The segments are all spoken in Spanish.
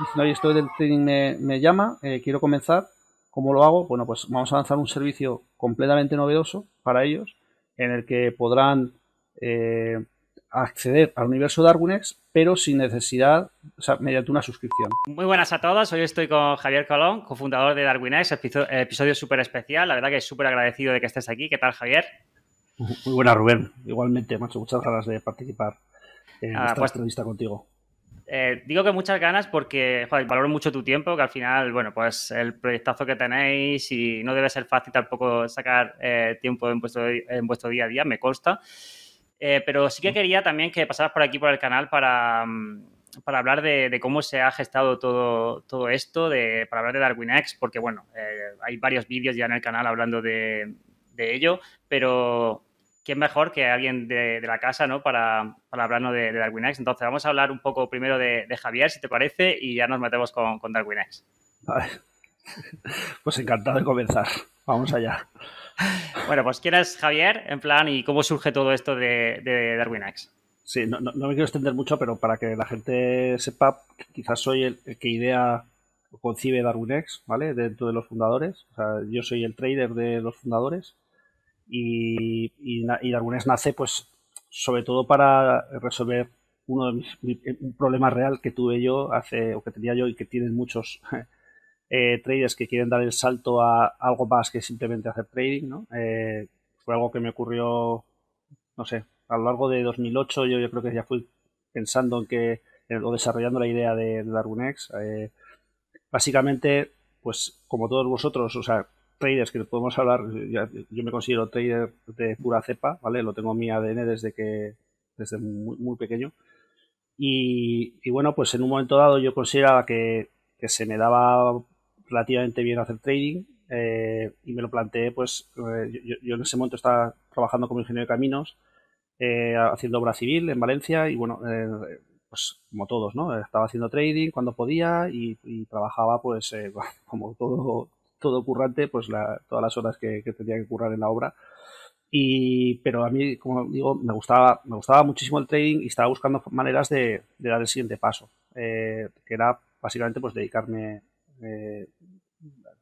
diciendo, oye, esto del trading me, me llama, eh, quiero comenzar, ¿cómo lo hago? Bueno, pues vamos a lanzar un servicio completamente novedoso para ellos, en el que podrán eh, acceder al universo Darwinex, pero sin necesidad, o sea, mediante una suscripción. Muy buenas a todos, hoy estoy con Javier Colón, cofundador de Darwinex, episodio súper especial, la verdad que súper agradecido de que estés aquí. ¿Qué tal, Javier? Muy buena, Rubén. Igualmente, macho, muchas ganas de participar en esta pues, entrevista contigo. Eh, digo que muchas ganas porque valoro mucho tu tiempo, que al final, bueno, pues el proyectazo que tenéis y no debe ser fácil tampoco sacar eh, tiempo en vuestro, en vuestro día a día, me consta. Eh, pero sí que quería también que pasaras por aquí por el canal para, mm, para hablar de, cómo se ha gestado todo, todo esto, de, para hablar de DarwinX, porque bueno, hay varios vídeos ya en el canal hablando de, de ello, pero quién mejor que alguien de, la casa, ¿no? Para, para hablarnos de, de, DarwinX. Entonces, vamos a hablar un poco primero de, Javier, si te parece, y ya nos metemos con, con DarwinX. Vale. Pues encantado de comenzar. Vamos allá. Bueno, pues ¿quién es Javier? En plan, ¿y cómo surge todo esto de, de DarwinX? Sí, no, no, me quiero extender mucho, pero para que la gente sepa, quizás soy el, que idea o concibe DarwinX, ¿vale? Dentro de los fundadores. O sea, yo soy el trader de los fundadores y, y, y nace pues sobre todo para resolver uno de mis, un problema real que tuve yo hace o que tenía yo y que tienen muchos eh, traders que quieren dar el salto a algo más que simplemente hacer trading ¿no? Eh, fue algo que me ocurrió no sé a lo largo de 2008 yo, creo que ya fui pensando en que o desarrollando la idea de, de eh, básicamente pues como todos vosotros o sea traders que podemos hablar, yo me considero trader de pura cepa, ¿vale? Lo tengo en mi ADN desde que, desde muy, muy pequeño. Y, bueno, pues en un momento dado yo consideraba que, se me daba relativamente bien hacer trading eh, y me lo planteé, pues eh, yo, en ese momento estaba trabajando como ingeniero de caminos, eh, haciendo obra civil en Valencia y bueno, pues como todos, ¿no? Estaba haciendo trading cuando podía y, y trabajaba pues como todo todo currante, pues la, todas las horas que, que, tenía que currar en la obra. Y, pero a mí, como digo, me gustaba, me gustaba muchísimo el trading y estaba buscando maneras de, dar el siguiente paso, eh, que era básicamente pues dedicarme eh,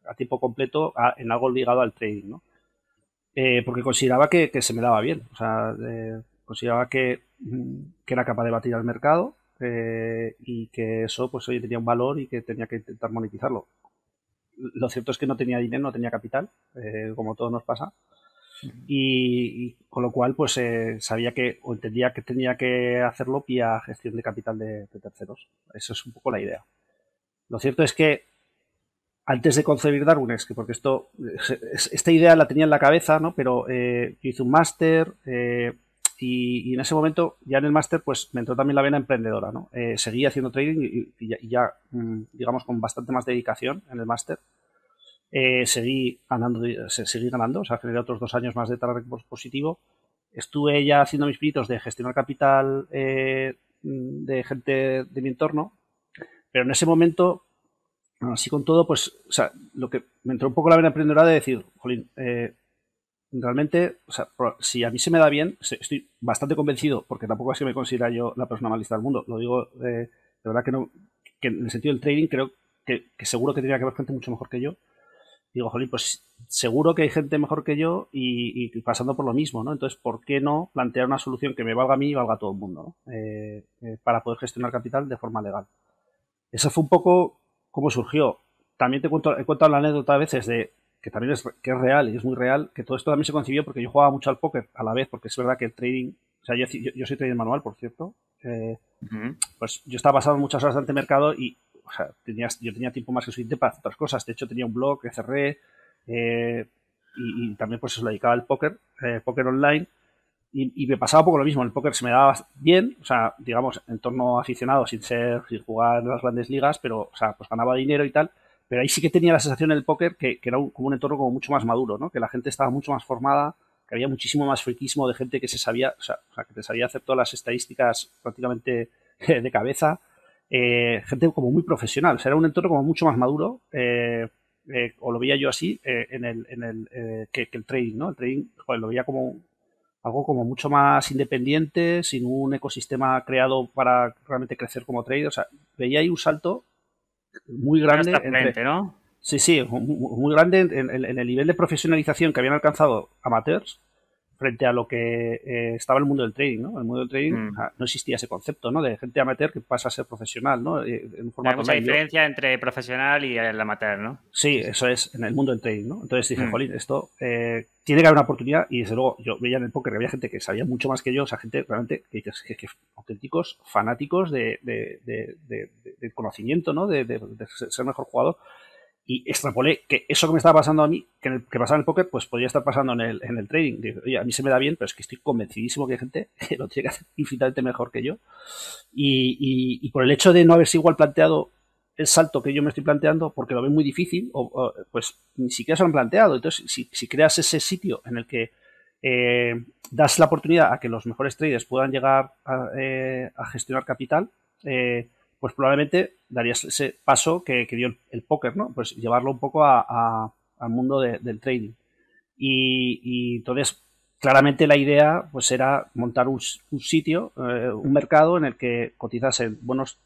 a tiempo completo en algo ligado al trading, ¿no? Eh, porque consideraba que, se me daba bien, o sea, consideraba que, que, era capaz de batir al mercado y que eso, pues hoy tenía un valor y que tenía que intentar monetizarlo lo cierto es que no tenía dinero, no tenía capital, eh, como todo nos pasa. Y, con lo cual, pues eh, sabía que, o entendía que tenía que hacerlo vía gestión de capital de, terceros. Eso es un poco la idea. Lo cierto es que antes de concebir Darwinex, que porque esto, esta idea la tenía en la cabeza, ¿no? Pero eh, yo hice un máster, y, en ese momento, ya en el máster, pues me entró también la vena emprendedora, ¿no? Eh, seguí haciendo trading y, ya, mm, digamos, con bastante más dedicación en el máster. Eh, seguí ganando, seguí ganando, o sea, generé otros dos años más de trabajo positivo. Estuve ya haciendo mis pinitos de gestionar capital eh, de gente de mi entorno, pero en ese momento, así con todo, pues, o sea, lo que me entró un poco la vena emprendedora de decir, jolín, eh, realmente, o sea, si a mí se me da bien, estoy bastante convencido, porque tampoco es que me considera yo la persona más lista del mundo, lo digo eh, de verdad que no, que en el sentido del trading creo que, seguro que tendría que haber gente mucho mejor que yo. Digo, jolín, pues seguro que hay gente mejor que yo y, pasando por lo mismo, ¿no? Entonces, ¿por qué no plantear una solución que me valga a mí y valga a todo el mundo. Eh, eh, para poder gestionar capital de forma legal. Eso fue un poco cómo surgió. También te cuento, he contado la anécdota a veces de que también es, que es real y es muy real, que todo esto también se concibió porque yo jugaba mucho al póker a la vez, porque es verdad que el trading, o sea, yo, yo, soy trader manual, por cierto, eh, pues yo estaba pasando muchas horas ante mercado y, o sea, tenía, yo tenía tiempo más que suficiente para otras cosas. De hecho, tenía un blog que cerré eh, y, también pues se lo dedicaba al póker, eh, póker online. Y, me pasaba un poco lo mismo, el póker se me daba bien, o sea, digamos, en torno aficionado, sin ser, sin jugar en las grandes ligas, pero, o sea, pues ganaba dinero y tal, pero ahí sí que tenía la sensación en el póker que, era como un entorno como mucho más maduro, ¿no? Que la gente estaba mucho más formada, que había muchísimo más friquismo de gente que se sabía, o sea, que te sabía hacer todas las estadísticas prácticamente de cabeza. Eh, gente como muy profesional, o era un entorno como mucho más maduro, eh, eh, o lo veía yo así, en el, en el que, el trading, ¿no? El trading, joder, lo veía como algo como mucho más independiente, sin un ecosistema creado para realmente crecer como trader, o sea, veía ahí un salto muy grande. Entre, ¿no? Sí, sí, muy grande en, el nivel de profesionalización que habían alcanzado amateurs frente a lo que eh, estaba el mundo del trading, ¿no? El mundo del trading mm. no existía ese concepto, ¿no? De gente amateur que pasa a ser profesional, ¿no? Eh, Hay mucha diferencia entre profesional y el amateur, ¿no? Sí, eso es, en el mundo del trading, ¿no? Entonces dije, mm. jolín, esto eh, tiene que haber una oportunidad y desde luego yo veía en el póker que había gente que sabía mucho más que yo, o sea, gente realmente que, que, auténticos fanáticos de, de, conocimiento, ¿no? De, ser mejor jugador y extrapolé que eso que me estaba pasando a mí, que, en que pasaba en el póker, pues podría estar pasando en el, en el trading. oye, a mí se me da bien, pero es que estoy convencidísimo que hay gente que lo tiene que hacer infinitamente mejor que yo. Y, y, por el hecho de no haberse igual planteado el salto que yo me estoy planteando, porque lo ven muy difícil, o, pues ni siquiera se lo han planteado. Entonces, si, si creas ese sitio en el que eh, das la oportunidad a que los mejores traders puedan llegar a, eh, a gestionar capital, eh, pues probablemente darías ese paso que, dio el, póker, ¿no? Pues llevarlo un poco a, al mundo del trading. Y, entonces, claramente la idea pues era montar un, sitio, eh, un mercado en el que cotizasen buenos,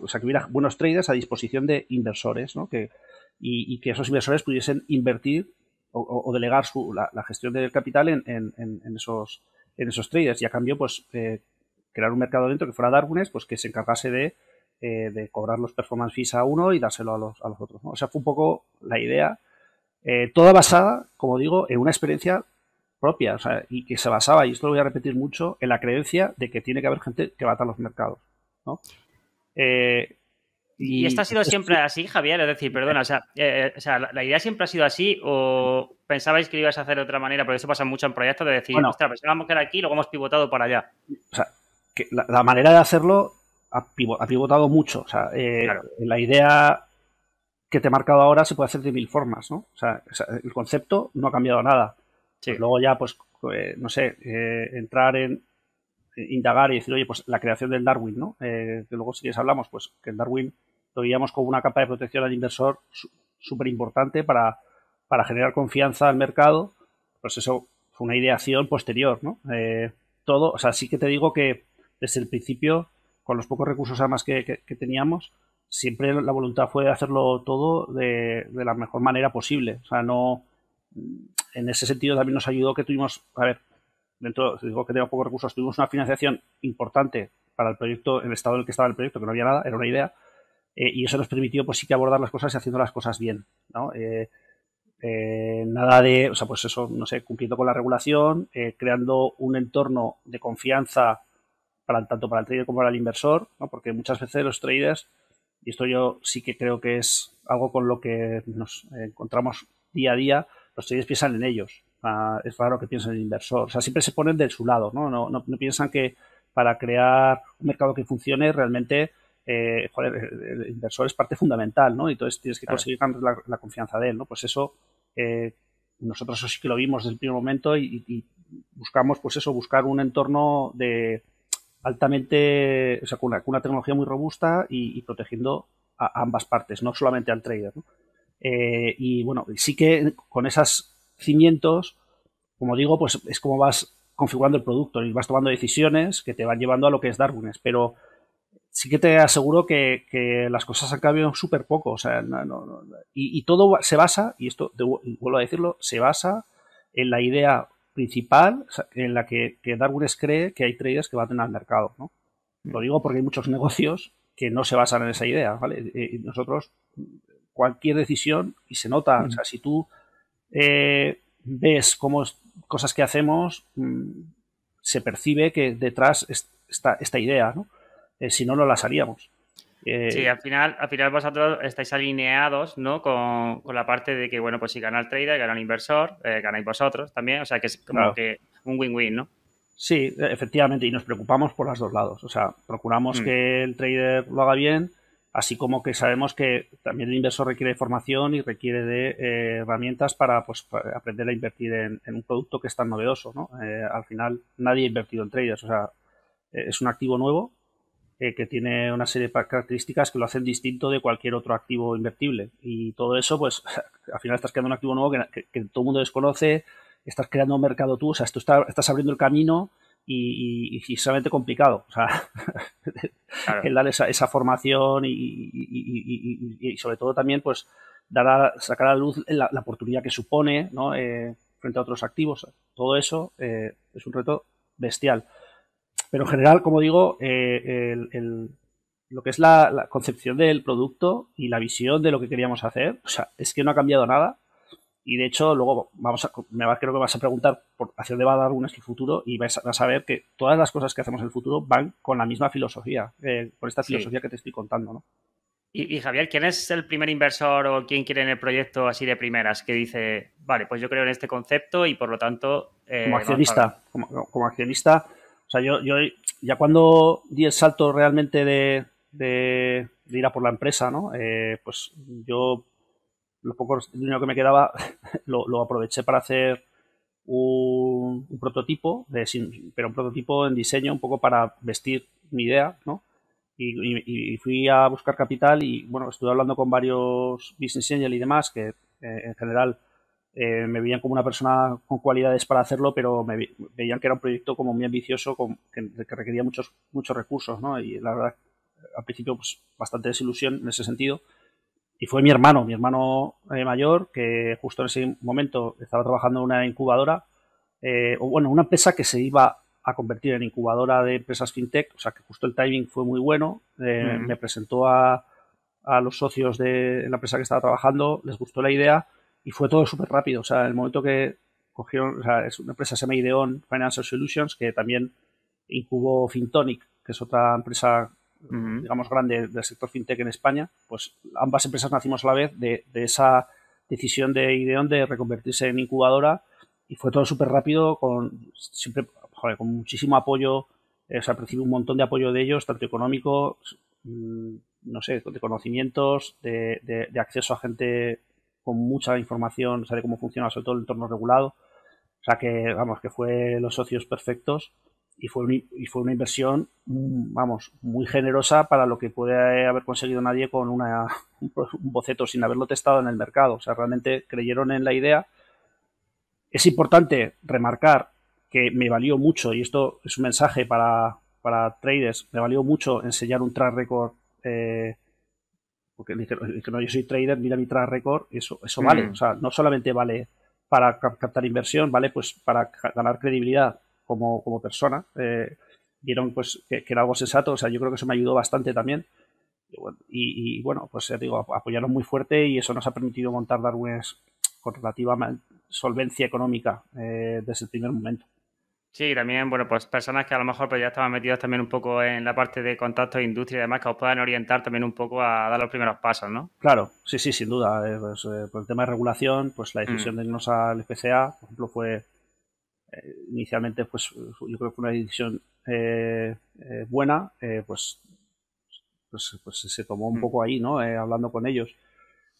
o sea, que hubiera buenos traders a disposición de inversores, ¿no? Que, y, que esos inversores pudiesen invertir o, delegar la, gestión del capital en, esos, en esos traders y a cambio pues eh, crear un mercado dentro que fuera Darwin's pues que se encargase de eh, de cobrar los performance fees a uno y dárselo a los, a los otros. O sea, fue un poco la idea, eh, toda basada, como digo, en una experiencia propia, o sea, y que se basaba, y esto lo voy a repetir mucho, en la creencia de que tiene que haber gente que bata los mercados. ¿no? Eh, y, esto ha sido siempre así, Javier? Es decir, perdona, o sea, la, idea siempre ha sido así o pensabais que lo ibas a hacer de otra manera? Porque eso pasa mucho en proyectos de decir, bueno, ostras, pensábamos que era aquí y luego hemos pivotado para allá. O sea, que la, manera de hacerlo ha, pivotado mucho. O sea, eh, la idea que te he marcado ahora se puede hacer de mil formas, ¿no? O sea, el concepto no ha cambiado nada. luego ya, pues, eh, no sé, eh, entrar en indagar y decir, oye, pues la creación del Darwin, ¿no? que luego si quieres hablamos, pues que el Darwin lo veíamos como una capa de protección al inversor súper importante para, para generar confianza al mercado. Pues eso fue una ideación posterior, ¿no? todo, o sea, sí que te digo que desde el principio con los pocos recursos además que, que, teníamos, siempre la voluntad fue hacerlo todo de, la mejor manera posible. O sea, no. En ese sentido también nos ayudó que tuvimos, a ver, dentro, digo que teníamos pocos recursos, tuvimos una financiación importante para el proyecto, el estado en el que estaba el proyecto, que no había nada, era una idea, eh, y eso nos permitió, pues sí que abordar las cosas y haciendo las cosas bien, ¿no? Eh, eh, nada de, o sea, pues eso, no sé, cumpliendo con la regulación, creando un entorno de confianza tanto para el trader como para el inversor, ¿no? porque muchas veces los traders, y esto yo sí que creo que es algo con lo que nos encontramos día a día, los traders piensan en ellos. es raro que piensen en el inversor. O sea, siempre se ponen de su lado, ¿no? No, no, piensan que para crear un mercado que funcione realmente eh, el inversor es parte fundamental, ¿no? Y entonces tienes que conseguir la, confianza de él, ¿no? Pues eso, eh, nosotros eso sí que lo vimos desde el primer momento y, y, buscamos, pues eso, buscar un entorno de, altamente, o sea, con una, tecnología muy robusta y, protegiendo a, ambas partes, no solamente al trader. Eh, y bueno, sí que con esos cimientos, como digo, pues es como vas configurando el producto y vas tomando decisiones que te van llevando a lo que es Darwin's, pero sí que te aseguro que, las cosas han cambiado súper poco, o sea, y, y, todo se basa, y esto vuelvo a decirlo, se basa en la idea principal en la que, que Darwin cree que hay traders que van al mercado. ¿no? Lo digo porque hay muchos negocios que no se basan en esa idea. ¿vale? Y nosotros, cualquier decisión, y se nota, o sea, si tú eh, ves cómo cosas que hacemos, mm, se percibe que detrás está esta idea, ¿no? Eh, si no, no las haríamos. Eh, sí, al final, al final vosotros estáis alineados, ¿no? Con, la parte de que, bueno, pues si gana el trader, gana el inversor, eh, ganáis vosotros también, o sea que es como que un win-win, ¿no? Sí, efectivamente, y nos preocupamos por los dos lados, o sea, procuramos mm. que el trader lo haga bien, así como que sabemos que también el inversor requiere formación y requiere de eh, herramientas para, pues, aprender a invertir en, un producto que es tan novedoso, ¿no? al final nadie ha invertido en traders, o sea, es un activo nuevo eh, que tiene una serie de características que lo hacen distinto de cualquier otro activo invertible. Y todo eso, pues al final estás creando un activo nuevo que, todo el mundo desconoce, estás creando un mercado tú, o sea, tú estás abriendo el camino y, y, y complicado. O sea, el dar esa, esa formación y, y, sobre todo también, pues, dar a, sacar a la luz la, oportunidad que supone, ¿no? Eh, frente a otros activos. Todo eso eh, es un reto bestial. Pero en general, como digo, eh, el, lo que es la, la, concepción del producto y la visión de lo que queríamos hacer, o sea, es que no ha cambiado nada. Y de hecho, luego vamos a, me va, creo que vas a preguntar por hacia dónde va a dar un el futuro y vas a, ver que todas las cosas que hacemos en el futuro van con la misma filosofía, eh, con esta filosofía que te estoy contando, ¿no? Y, Javier, ¿quién es el primer inversor o quién quiere en el proyecto así de primeras que dice, vale, pues yo creo en este concepto y por lo tanto... Eh, como accionista, como, accionista, o sea, yo, yo ya cuando di el salto realmente de, de, ir a por la empresa, ¿no? Eh, pues yo lo poco dinero que me quedaba lo, aproveché para hacer un, prototipo, de, pero un prototipo en diseño un poco para vestir mi idea, ¿no? Y, fui a buscar capital y, bueno, estuve hablando con varios business angel y demás que eh, en general eh, me veían como una persona con cualidades para hacerlo, pero me veían que era un proyecto como muy ambicioso, que, requería muchos, muchos recursos, ¿no? Y la verdad, al principio, pues bastante desilusión en ese sentido y fue mi hermano, mi hermano eh, mayor, que justo en ese momento estaba trabajando en una incubadora, eh, o bueno, una empresa que se iba a convertir en incubadora de empresas fintech, o sea que justo el timing fue muy bueno, eh, me presentó a, a, los socios de la empresa que estaba trabajando, les gustó la idea y fue todo súper rápido, o sea, el momento que cogieron, o sea, es una empresa se llama Ideon Financial Solutions, que también incubó Fintonic, que es otra empresa digamos, grande del sector fintech en España, pues ambas empresas nacimos a la vez de, esa decisión de Ideon de reconvertirse en incubadora y fue todo súper rápido, con siempre con muchísimo apoyo, eh, o sea, recibí un montón de apoyo de ellos, tanto económico, mm, no sé, de conocimientos, de, de, acceso a gente con mucha información, o sea, de cómo funciona sobre todo el entorno regulado. O sea que, vamos, que fue los socios perfectos y fue, y fue una inversión, mm, vamos, muy generosa para lo que puede haber conseguido nadie con una, un boceto sin haberlo testado en el mercado. O sea, realmente creyeron en la idea. Es importante remarcar que me valió mucho, y esto es un mensaje para, para traders, me valió mucho enseñar un track record. Eh, porque que no, yo soy trader, mira mi track record, eso, eso vale. Mm. O sea, no solamente vale para captar inversión, vale pues para ganar credibilidad como, como persona. Eh, vieron pues que, era algo sensato, o sea, yo creo que eso me ayudó bastante también. Y, bueno, pues ya digo, apoyaron muy fuerte y eso nos ha permitido montar Darwin con relativa solvencia económica eh, desde el primer momento. Sí, también, bueno, pues personas que a lo mejor pues ya estaban metidos también un poco en la parte de contacto de industria y demás, que os puedan orientar también un poco a dar los primeros pasos, ¿no? Claro, sí, sí, sin duda. Eh, pues, por el tema de regulación, pues la decisión mm. de irnos al FCA, por ejemplo, fue eh, inicialmente, pues yo creo que fue una decisión eh, eh, buena, pues, pues, pues, se tomó un mm. poco ahí, ¿no? hablando con ellos.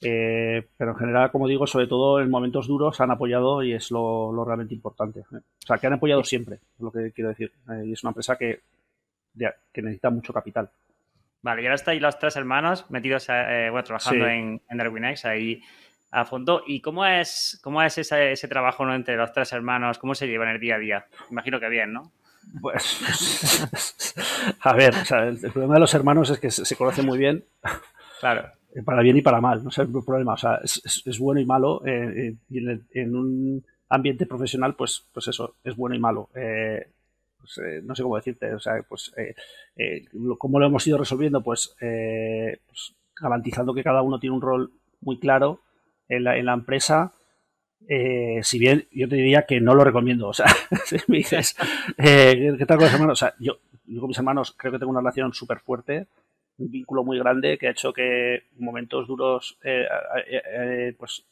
Pero en general, como digo, sobre todo en momentos duros han apoyado y es lo, realmente importante. O sea, que han apoyado siempre, es lo que quiero decir. y es una empresa que, que necesita mucho capital. Vale, y ahora estáis los tres hermanos metidos, bueno, trabajando en, en Darwinex, ahí a fondo. ¿Y cómo es, cómo es ese, ese trabajo ¿no? entre los tres hermanos? ¿Cómo se llevan el día a día? Imagino que bien, ¿no? Pues, a ver, el, problema de los hermanos es que se, conocen muy bien. Claro. Para bien y para mal, no es el problema. O sea, es, bueno y malo. Eh, eh, y en, un ambiente profesional, pues, pues eso, es bueno y malo. Eh, pues, no sé cómo decirte, o sea, pues, ¿cómo lo hemos ido resolviendo? Pues, pues garantizando que cada uno tiene un rol muy claro en la, en la empresa, eh, si bien yo te diría que no lo recomiendo. O sea, si me dices, eh, ¿qué tal con los hermanos? O sea, yo, con mis hermanos creo que tengo una relación súper fuerte, un vínculo muy grande que ha hecho que en momentos duros eh, pues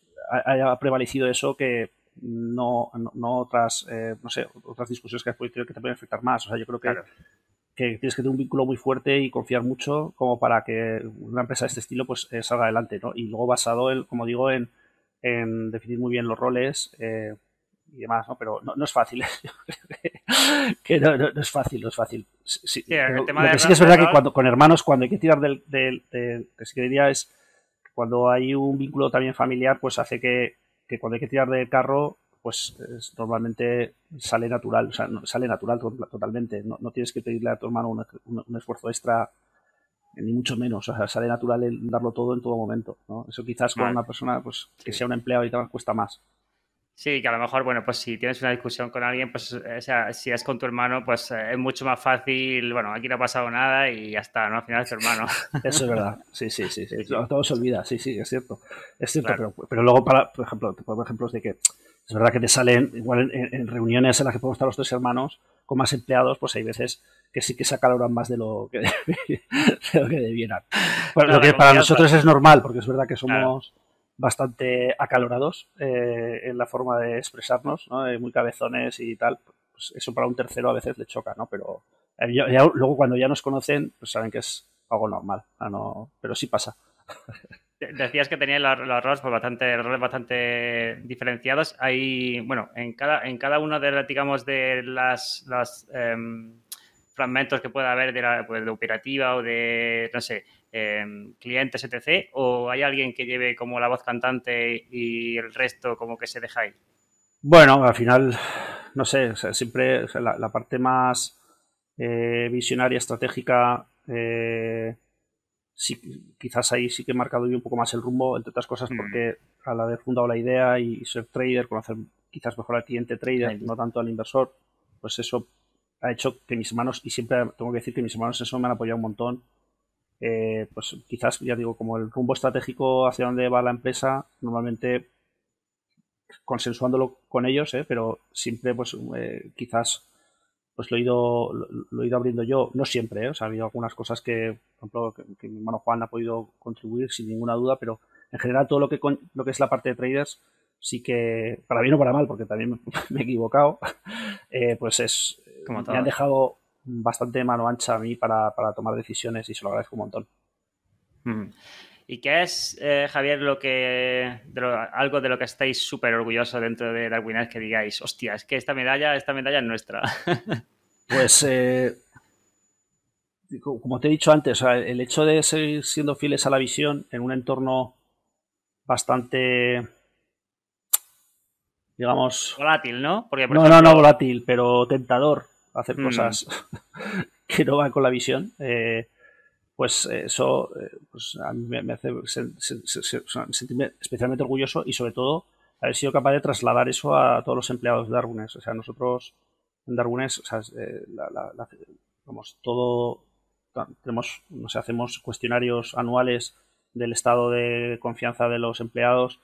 haya prevalecido eso que no, no, otras, no sé, otras discusiones que has podido que te pueden afectar más. O sea, yo creo que, que tienes que tener un vínculo muy fuerte y confiar mucho como para que una empresa de este estilo pues salga adelante, ¿no? Y luego basado, en, como digo, en, en definir muy bien los roles eh, y demás, ¿no? Pero no, es fácil, que no, no, es fácil, no es fácil. Sí, lo que sí que es verdad que cuando, con hermanos, cuando hay que tirar del, del, que sí que diría es cuando hay un vínculo también familiar, pues hace que, que cuando hay que tirar del carro, pues normalmente sale natural, o sea, sale natural totalmente. No, tienes que pedirle a tu hermano un, esfuerzo extra, ni mucho menos. O sea, sale natural el darlo todo en todo momento. ¿no? Eso quizás con una persona pues, que sea un empleado y tal cuesta más. Sí, que a lo mejor, bueno, pues si tienes una discusión con alguien, pues o sea, si es con tu hermano, pues eh, es mucho más fácil, bueno, aquí no ha pasado nada y ya está, ¿no? Al final es tu hermano. Eso es verdad, sí, sí, sí, sí. todo se olvida, sí, sí, es cierto. Es cierto, pero, pero, luego, para, por ejemplo, te pongo ejemplos de que es verdad que te salen, igual en, reuniones en las que podemos estar los tres hermanos con más empleados, pues hay veces que sí que se acaloran más de lo que, debieran. lo que para nosotros es normal, porque es verdad que somos bastante acalorados eh, en la forma de expresarnos, ¿no? Eh, muy cabezones y tal. Pues eso para un tercero a veces le choca, ¿no? Pero eh, luego cuando ya nos conocen, pues saben que es algo normal, no, pero sí pasa. Decías que tenía los, roles pues bastante, roles bastante diferenciados. Hay, bueno, en cada, en cada uno de, digamos, de las, em, fragmentos que pueda haber de la pues, de operativa o de, no sé, Em, clientes, etc. ¿O hay alguien que lleve como la voz cantante y el resto como que se deja ahí? Bueno, al final, no sé, siempre la, parte más eh, visionaria, estratégica, eh, quizás ahí sí que he marcado yo un poco más el rumbo, entre otras cosas, mm. porque al haber fundado la idea y ser trader, conocer quizás mejor al cliente trader, no tanto al inversor, pues eso ha hecho que mis hermanos, y siempre tengo que decir que mis hermanos eso me han apoyado un montón eh, pues quizás, ya digo, como el rumbo estratégico hacia dónde va la empresa, normalmente consensuándolo con ellos, ¿eh? pero siempre, pues eh, quizás pues lo he ido lo, he ido abriendo yo, no siempre, o sea, ha habido algunas cosas que, por ejemplo, que, mi hermano Juan ha podido contribuir sin ninguna duda, pero en general todo lo que lo que es la parte de traders sí que, para bien o para mal, porque también me, he equivocado, pues es, Como me han dejado bastante mano ancha a mí para, tomar decisiones y se lo agradezco un montón. ¿Y qué es, eh, Javier, lo que algo de lo que estáis súper orgullosos dentro de Darwin que digáis, hostia, es que esta medalla, esta medalla es nuestra? pues, eh, como te he dicho antes, el hecho de seguir siendo fieles a la visión en un entorno bastante digamos volátil, ¿no? no, no, no volátil, pero tentador hacer mm. cosas que no van con la visión, eh, pues eso eh, pues a mí me, hace sentirme especialmente orgulloso y sobre todo haber sido capaz de trasladar eso a todos los empleados de Darwin's. O sea, nosotros en o sea, eh, todo, tenemos, no sé, hacemos cuestionarios anuales del estado de confianza de los empleados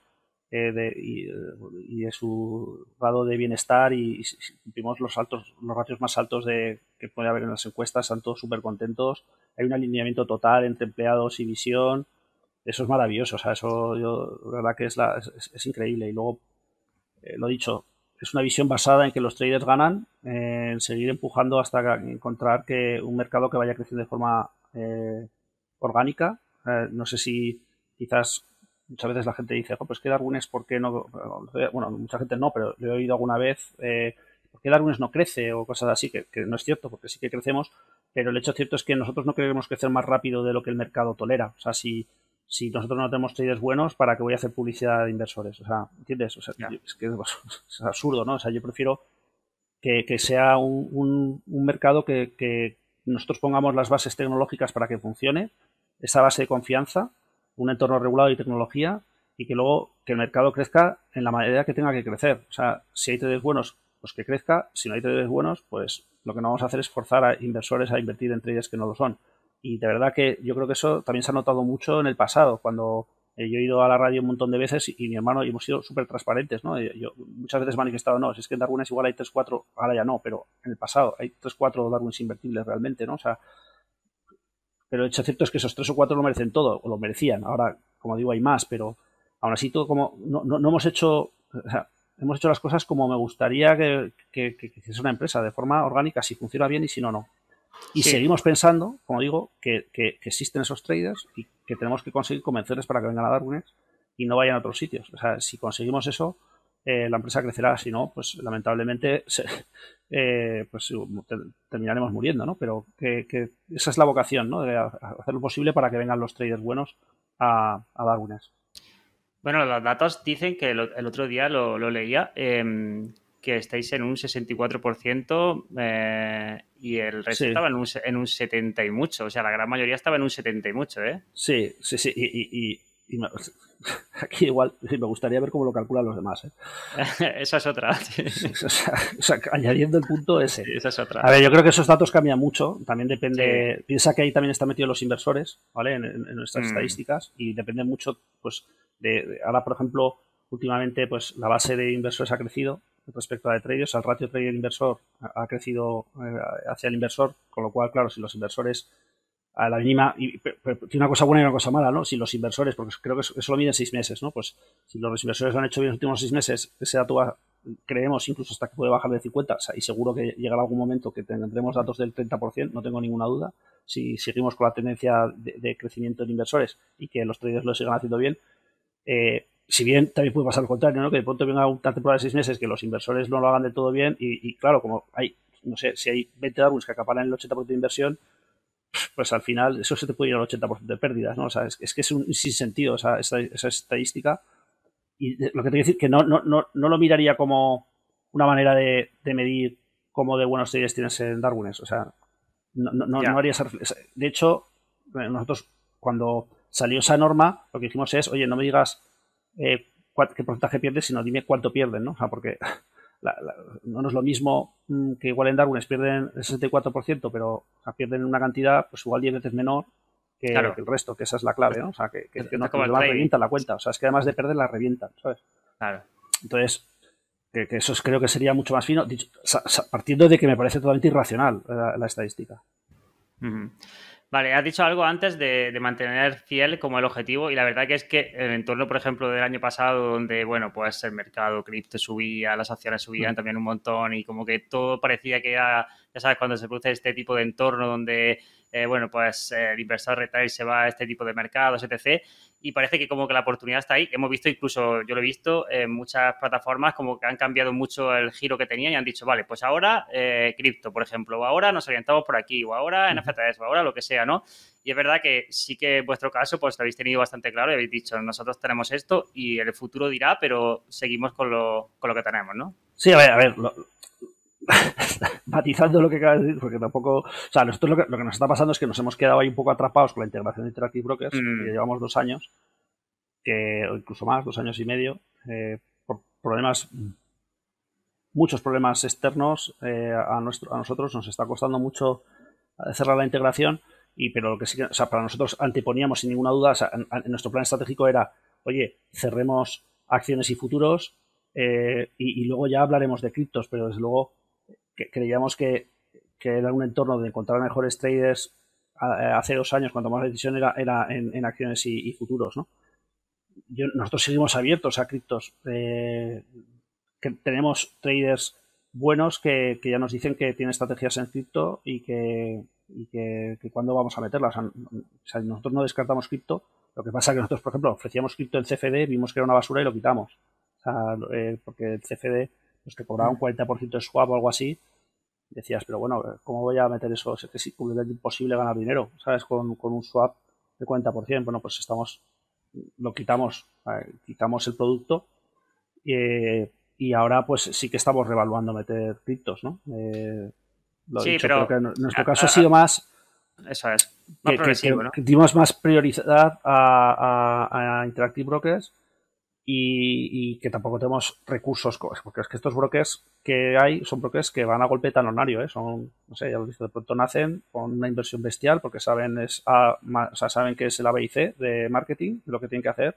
eh, de, y, de su grado de bienestar y, cumplimos los altos los ratios más altos de que puede haber en las encuestas, están todos súper contentos. Hay un alineamiento total entre empleados y visión. Eso es maravilloso, o sea, eso yo, la verdad que es, la, es, increíble. Y luego, eh, lo dicho, es una visión basada en que los traders ganan, en seguir empujando hasta encontrar que un mercado que vaya creciendo de forma eh, orgánica. no sé si quizás muchas veces la gente dice, pues que Darwin es por qué no, bueno, mucha gente no, pero lo he oído alguna vez, eh, ¿por qué Darwin no crece? o cosas así, que, no es cierto, porque sí que crecemos, pero el hecho cierto es que nosotros no queremos crecer más rápido de lo que el mercado tolera. O sea, si, si nosotros no tenemos traders buenos, ¿para qué voy a hacer publicidad de inversores? O sea, ¿entiendes? O sea, es que es absurdo, ¿no? O sea, yo prefiero que, sea un, un, mercado que, que nosotros pongamos las bases tecnológicas para que funcione, esa base de confianza, un entorno regulado y tecnología y que luego que el mercado crezca en la manera que tenga que crecer. O sea, si hay traders buenos, pues que crezca. Si no hay traders buenos, pues lo que no vamos a hacer es forzar a inversores a invertir en traders que no lo son. Y de verdad que yo creo que eso también se ha notado mucho en el pasado, cuando eh, yo he ido a la radio un montón de veces y, mi hermano y hemos sido súper transparentes, ¿no? Yo muchas veces manifestado, no, si es que en Darwin es igual hay 3, 4, ahora ya no, pero en el pasado hay 3, 4 Darwins invertibles realmente, ¿no? O sea, pero el hecho cierto es que esos tres o cuatro lo merecen todo, o lo merecían. Ahora, como digo, hay más, pero aún así todo como no, no, hemos hecho, o sea, hemos hecho las cosas como me gustaría que, que, que, hiciese una empresa, de forma orgánica, si funciona bien y si no, no. Y seguimos pensando, como digo, que, existen esos traders y que tenemos que conseguir convencerles para que vengan a Darwin y no vayan a otros sitios. O sea, si conseguimos eso, eh, la empresa crecerá, si no, pues lamentablemente eh, pues terminaremos muriendo, ¿no? Pero que, esa es la vocación, ¿no? De hacer lo posible para que vengan los traders buenos a, a Bueno, los datos dicen que el, otro día lo, leía, em, que estáis en un 64% eh, y el resto estaba en un, en un 70 y mucho. O sea, la gran mayoría estaba en un 70 y mucho, ¿eh? Sí, sí, sí. Y, aquí igual me gustaría ver cómo lo calculan los demás. ¿eh? esa es otra. o, sea, añadiendo el punto ese. esa es otra. A ver, yo creo que esos datos cambian mucho. También depende. Piensa que ahí también están metidos los inversores, ¿vale? En, nuestras mm. estadísticas y depende mucho, pues, de, ahora, por ejemplo, últimamente, pues, la base de inversores ha crecido respecto a de traders, el ratio trader-inversor ha crecido eh, hacia el inversor, con lo cual, claro, si los inversores a la mínima, y, tiene una cosa buena y una cosa mala, ¿no? Si los inversores, porque creo que eso, lo miden seis meses, ¿no? Pues si los inversores lo han hecho bien los últimos seis meses, ese dato va, creemos incluso hasta que puede bajar de 50, y seguro que llegará algún momento que tendremos datos del 30%, no tengo ninguna duda, si seguimos con la tendencia de, crecimiento en inversores y que los traders lo sigan haciendo bien, eh, si bien también puede pasar lo contrario, ¿no? Que de pronto venga una temporada de seis meses que los inversores no lo hagan de todo bien y, claro, como hay, no sé, si hay 20 Darwins que acaparan el 80% de inversión, pues al final eso se te puede ir al 80% de pérdidas, ¿no? O sea, es, que es un sinsentido esa, esa, estadística. Y lo que te quiero decir que no, no, no, no lo miraría como una manera de, medir cómo de buenos traders tienes en Darwin. O sea, no, no, no haría esa De hecho, nosotros cuando salió esa norma, lo que dijimos es, oye, no me digas eh, qué porcentaje pierdes, sino dime cuánto pierden, ¿no? O sea, porque no es lo mismo mm, que igual en Darwin pierden el 64%, pero pierden una cantidad pues igual 10 veces menor que, el resto, que esa es la clave, ¿no? O sea, que, no la revientan la cuenta. O sea, es que además de perder la revientan, ¿sabes? Claro. Entonces, que, eso creo que sería mucho más fino, partiendo de que me parece totalmente irracional la, estadística. Vale, has dicho algo antes de, mantener fiel como el objetivo y la verdad que es que el entorno, por ejemplo, del año pasado donde, bueno, pues el mercado cripto subía, las acciones subían mm. también un montón y como que todo parecía que era, ya sabes, cuando se produce este tipo de entorno donde, eh, bueno, pues el inversor retail se va a este tipo de mercados, etc y parece que como que la oportunidad está ahí. Hemos visto incluso, yo lo he visto en muchas plataformas como que han cambiado mucho el giro que tenían y han dicho, vale, pues ahora eh, cripto, por ejemplo, o ahora nos orientamos por aquí, o ahora NFTs, o ahora lo que sea, ¿no? Y es verdad que sí que en vuestro caso pues lo habéis tenido bastante claro y habéis dicho, nosotros tenemos esto y el futuro dirá, pero seguimos con lo, con lo que tenemos, ¿no? Sí, a ver, a ver, matizando lo que acabas de decir, porque tampoco. O sea, nosotros lo que, lo que, nos está pasando es que nos hemos quedado ahí un poco atrapados con la integración de Interactive Brokers, mm. que llevamos dos años, que, o incluso más, dos años y medio, eh, por problemas, muchos problemas externos eh, a, nuestro, a nosotros, nos está costando mucho cerrar la integración. Y, pero lo que sí que, o sea, para nosotros anteponíamos sin ninguna duda, o sea, en, nuestro plan estratégico era, oye, cerremos acciones y futuros eh, y, y, luego ya hablaremos de criptos, pero desde luego creíamos que, era un entorno de encontrar mejores traders hace dos años, cuando más decisión era, era en, acciones y, futuros, ¿no? nosotros seguimos abiertos a criptos. Eh, que tenemos traders buenos que, ya nos dicen que tienen estrategias en cripto y que, y que, cuándo vamos a meterlas. nosotros no descartamos cripto. Lo que pasa es que nosotros, por ejemplo, ofrecíamos cripto en CFD, vimos que era una basura y lo quitamos. Eh, porque el CFD pues te cobraba un 40% de swap o algo así, decías, pero bueno, ¿cómo voy a meter eso? Es que es imposible ganar dinero, ¿sabes? Con, un swap de 40%. Bueno, pues estamos, lo quitamos, quitamos el producto y ahora pues sí que estamos revaluando meter criptos, ¿no? Eh, sí, pero en nuestro caso ha sido más... Eso es. Más que, ¿no? dimos más prioridad a, a Interactive Brokers y, que tampoco tenemos recursos, porque es que estos brokers que hay son brokers que van a golpe talonario, ¿eh? son, no sé, ya lo visto, de pronto nacen con una inversión bestial porque saben, es o sea, saben que es el ABC de marketing, lo que tienen que hacer,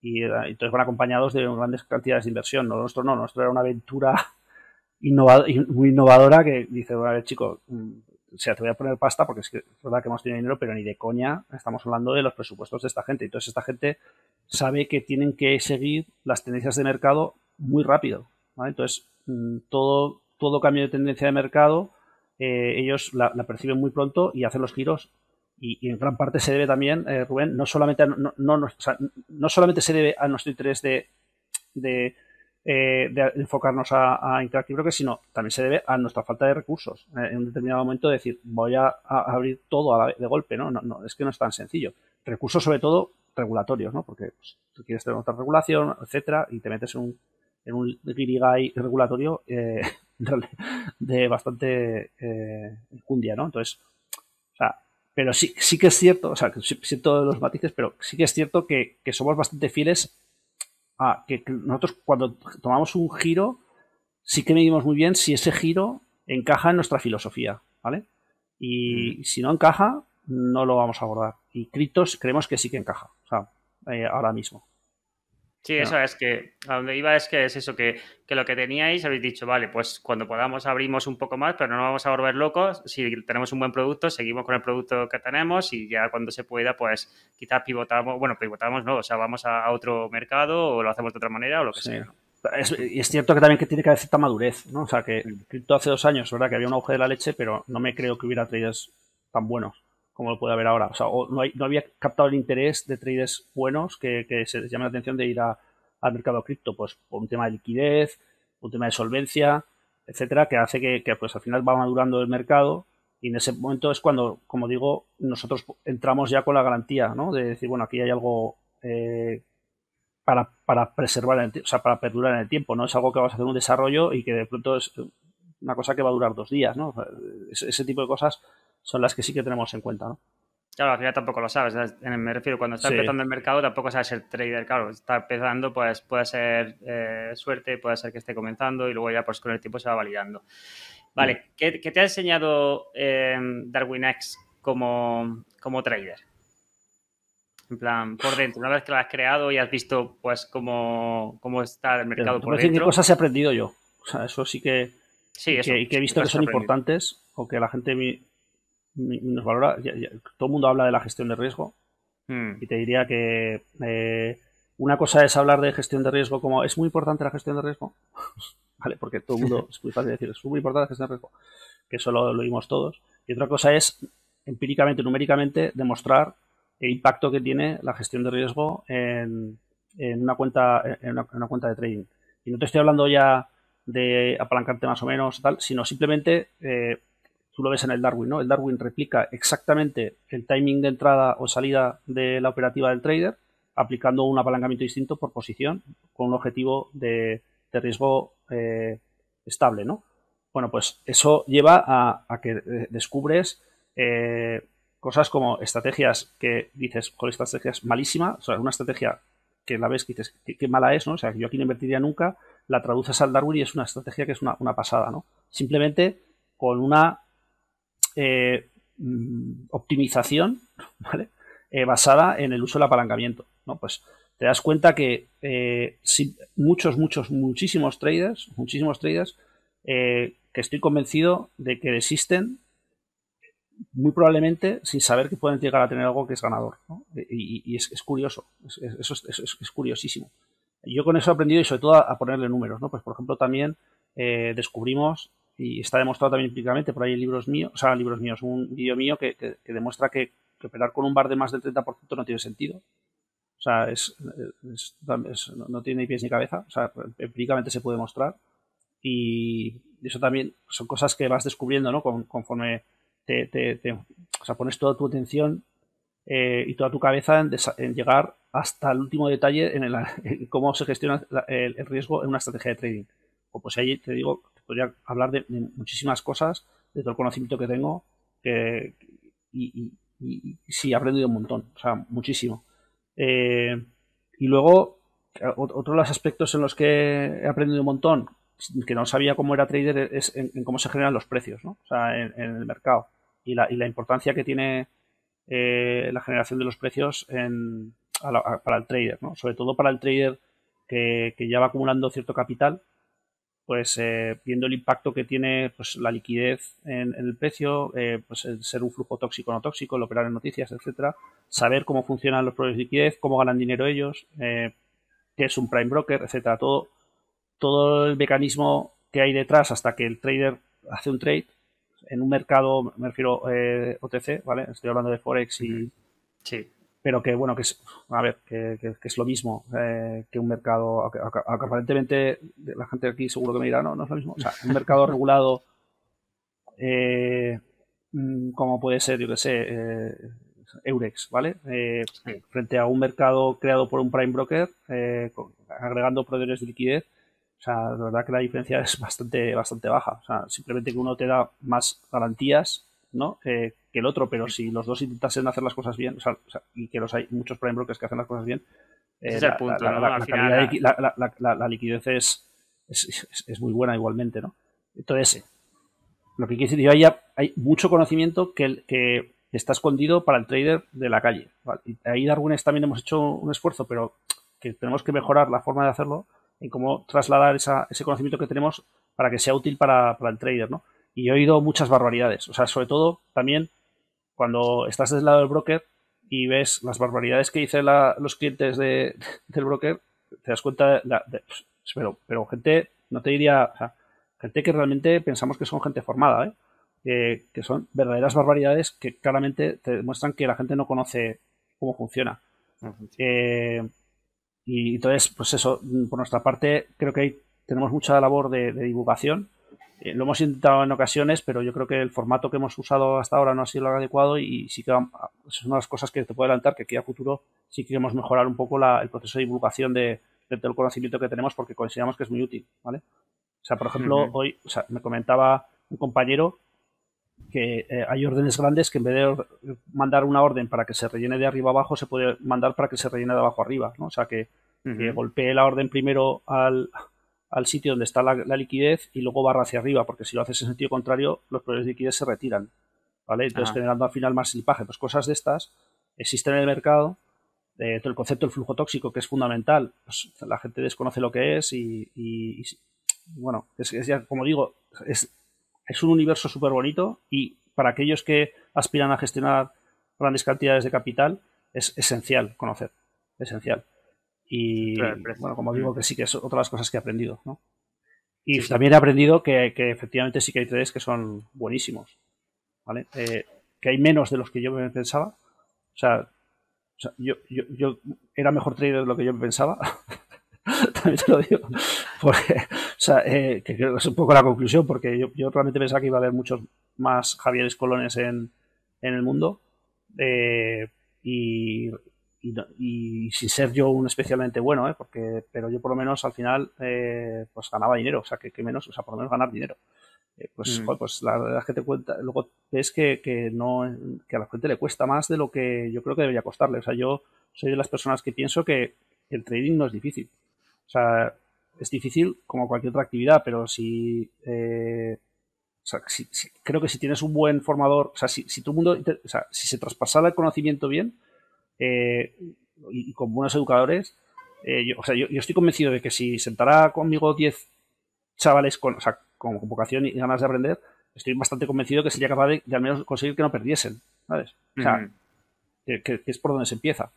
y, eh, entonces van acompañados de grandes cantidades de inversión. No, nuestro no, nuestro era una aventura muy innovadora que dice, a ver, chico, mm, o sea, te voy a poner pasta porque es, que, es verdad que hemos tenido dinero, pero ni de coña estamos hablando de los presupuestos de esta gente. Entonces, esta gente sabe que tienen que seguir las tendencias de mercado muy rápido. Entonces, mm, todo, todo cambio de tendencia de mercado, eh, ellos la, perciben muy pronto y hacen los giros. Y, en gran parte se debe también, eh, Rubén, no solamente, no, no, solamente se debe a nuestro interés de, de, eh, enfocarnos a, a Interactive Brokers, sino también se debe a nuestra falta de recursos. en un determinado momento decir, voy a, abrir todo a de golpe, ¿no? No, ¿no? Es que no es tan sencillo. Recursos sobre todo regulatorios, ¿no? Porque pues, tú quieres tener otra regulación, etcétera, y te metes en un, en un regulatorio eh, de bastante eh, ¿no? Entonces, o sea, pero sí, sí que es cierto, o sea, siento los matices, pero sí que es cierto que, somos bastante fieles a que, nosotros cuando tomamos un giro, sí que medimos muy bien si ese giro encaja en nuestra filosofía, ¿vale? Y mm. si no encaja, no lo vamos a abordar. Y Cryptos creemos que sí que encaja, o sea, eh, ahora mismo. Sí, eso es que a donde iba es que es eso, que, lo que teníais habéis dicho, vale, pues cuando podamos abrimos un poco más, pero no nos vamos a volver locos. Si tenemos un buen producto, seguimos con el producto que tenemos y ya cuando se pueda, pues quizás pivotamos, bueno, pivotamos no, o sea, vamos a, otro mercado o lo hacemos de otra manera o lo que sea. y es cierto que también que tiene que haber cierta madurez, ¿no? O sea, que cripto hace dos años, ¿verdad? Que había un auge de la leche, pero no me creo que hubiera traders tan buenos como lo puede haber ahora. O sea, no, no había captado el interés de traders buenos que, se les llame la atención de ir al mercado cripto, pues por un tema de liquidez, un tema de solvencia, etcétera, que hace que, pues al final va madurando el mercado y en ese momento es cuando, como digo, nosotros entramos ya con la garantía, ¿no? De decir, bueno, aquí hay algo eh, para, para, preservar, el, o sea, para perdurar en el tiempo, ¿no? Es algo que vas a hacer un desarrollo y que de pronto es una cosa que va a durar dos días, ¿no? ese tipo de cosas son las que sí que tenemos en cuenta, ¿no? Claro, al final tampoco lo sabes. Me refiero, cuando está empezando el mercado, tampoco sabes ser trader. Claro, está empezando, pues puede ser eh, suerte, puede ser que esté comenzando y luego ya pues con el tiempo se va validando. Vale, mm. ¿qué, te ha enseñado eh, DarwinX como, como trader? En plan, por dentro, una vez que lo has creado y has visto pues cómo, cómo está el mercado por dentro. ¿Qué cosas he aprendido yo? O sea, eso sí que, sí, eso, que, he visto que son importantes o que la gente nos valora. todo el mundo habla de la gestión de riesgo hmm. y te diría que eh, una cosa es hablar de gestión de riesgo como es muy importante la gestión de riesgo, ¿vale? Porque todo el mundo es muy fácil decir es muy importante la gestión de riesgo, que eso lo, oímos todos. Y otra cosa es empíricamente, numéricamente, demostrar el impacto que tiene la gestión de riesgo en, una cuenta en una, cuenta de trading. Y no te estoy hablando ya de apalancarte más o menos tal, sino simplemente eh, tú lo ves en el Darwin, ¿no? El Darwin replica exactamente el timing de entrada o salida de la operativa del trader, aplicando un apalancamiento distinto por posición, con un objetivo de, riesgo eh, estable, ¿no? Bueno, pues eso lleva a, que eh, descubres eh, cosas como estrategias que dices, con esta estrategia es malísima, o sea, una estrategia que la ves que dices, qué, mala es, ¿no? O sea, yo aquí no invertiría nunca, la traduces al Darwin y es una estrategia que es una pasada, ¿no? Simplemente con una eh, mm, optimización. Eh, basada en el uso del apalancamiento. ¿no? Pues te das cuenta que eh, muchos, muchos, muchísimos traders, muchísimos traders, que estoy convencido de que existen muy probablemente sin saber que pueden llegar a tener algo que es ganador. Y, es, curioso, eso es, curiosísimo. Yo con eso he aprendido y sobre todo a, ponerle números. ¿no? Pues por ejemplo también descubrimos y está demostrado también empíricamente, por ahí libros míos, o sea, libros míos, un vídeo mío que, demuestra que, operar con un bar de más del 30% no tiene sentido. O sea, es, no tiene ni pies ni cabeza, o sea, empíricamente se puede mostrar. Y eso también son cosas que vas descubriendo, ¿no? conforme te, o sea, pones toda tu atención eh, y toda tu cabeza en, llegar hasta el último detalle en, el, cómo se gestiona el, el, riesgo en una estrategia de trading. O pues ahí te digo, podría hablar de, muchísimas cosas, de todo el conocimiento que tengo, y, sí, he aprendido un montón, o sea, muchísimo. Eh, y luego, otro de los aspectos en los que he aprendido un montón, que no sabía cómo era trader, es en, cómo se generan los precios, ¿no? O sea, en, el mercado. Y la, importancia que tiene eh, la generación de los precios para el trader, ¿no? Sobre todo para el trader que, que ya va acumulando cierto capital pues eh, viendo el impacto que tiene pues, la liquidez en, el precio, eh, pues el ser un flujo tóxico o no tóxico, el operar en noticias, etcétera, saber cómo funcionan los proyectos de liquidez, cómo ganan dinero ellos, eh, qué es un prime broker, etcétera, todo, todo el mecanismo que hay detrás hasta que el trader hace un trade en un mercado, me refiero OTC, ¿vale? Estoy hablando de Forex y, sí pero que bueno, que es, a ver, que, es lo mismo eh, que un mercado, aparentemente la gente aquí seguro que me dirá, no, no es lo mismo. O sea, un mercado regulado, eh, mm, como puede ser, yo que sé, eh, Eurex, ¿vale? Eh, frente a un mercado creado por un prime broker, agregando proveedores de liquidez, o sea, la verdad que la diferencia es bastante, bastante baja. O sea, simplemente que uno te da más garantías, ¿no? que el otro, pero si los dos intentasen hacer las cosas bien, o sea, y que los hay muchos prime brokers que hacen las cosas bien, punto, la, liquidez es, es, muy buena igualmente, ¿no? Entonces, lo que quiere decir, yo hay mucho conocimiento que, que está escondido para el trader de la calle. Y ahí Darwin's también hemos hecho un esfuerzo, pero que tenemos que mejorar la forma de hacerlo en cómo trasladar ese conocimiento que tenemos para que sea útil para, el trader, ¿no? Y he oído muchas barbaridades. O sea, sobre todo también cuando estás del lado del broker y ves las barbaridades que dicen los clientes del broker, te das cuenta de, pero, pero gente, no te diría, gente que realmente pensamos que son gente formada, ¿eh? que son verdaderas barbaridades que claramente te demuestran que la gente no conoce cómo funciona. Eh, y entonces, pues eso, por nuestra parte, creo que ahí tenemos mucha labor de, divulgación. Eh, lo hemos intentado en ocasiones, pero yo creo que el formato que hemos usado hasta ahora no ha sido lo adecuado y sí que es una de las cosas que te puedo adelantar, que aquí a futuro sí queremos mejorar un poco el proceso de divulgación de, todo el conocimiento que tenemos porque consideramos que es muy útil, ¿vale? O sea, por ejemplo, hoy me comentaba un compañero que eh, hay órdenes grandes que en vez de mandar una orden para que se rellene de arriba abajo, se puede mandar para que se rellene de abajo arriba, ¿no? O sea, que, golpee la orden primero al, sitio donde está la, liquidez y luego barra hacia arriba, porque si lo haces en sentido contrario, los proveedores de liquidez se retiran, ¿vale? Entonces, generando al final más slipaje. Pues cosas de estas existen en el mercado. Eh, todo el concepto del flujo tóxico, que es fundamental, pues la gente desconoce lo que es y, bueno, es, es ya, como digo, es es un universo súper bonito y para aquellos que aspiran a gestionar grandes cantidades de capital es esencial conocer, esencial. Y bueno, como digo, que sí que es otra de las cosas que he aprendido, ¿no? Y también he aprendido que, efectivamente sí que hay trades que son buenísimos, ¿vale? Eh, que hay menos de los que yo me pensaba. O sea, yo, yo, yo, era mejor trader de lo que yo pensaba. también te lo digo. Porque, o sea, eh, que creo que es un poco la conclusión, porque yo, yo, realmente pensaba que iba a haber muchos más Javieres Colones en, en el mundo. Eh, y, y, sin ser yo un especialmente bueno, ¿eh? porque, pero yo por lo menos al final eh, pues ganaba dinero, o sea, que, que, menos, o sea, por lo menos ganar dinero. Eh, pues, mm. pues la verdad es que te cuenta, luego ves que, que, no, que a la gente le cuesta más de lo que yo creo que debería costarle. O sea, yo soy de las personas que pienso que el trading no es difícil. O sea, es difícil como cualquier otra actividad, pero si, eh, o sea, si, creo que si tienes un buen formador, o sea, si, si todo mundo, o sea, si se traspasara el conocimiento bien eh, y, con buenos educadores, eh, yo, o sea, yo, estoy convencido de que si sentara conmigo 10 chavales con, o sea, con vocación y ganas de aprender, estoy bastante convencido que sería capaz de, al menos conseguir que no perdiesen, ¿sabes? O sea, que, es por donde se empieza.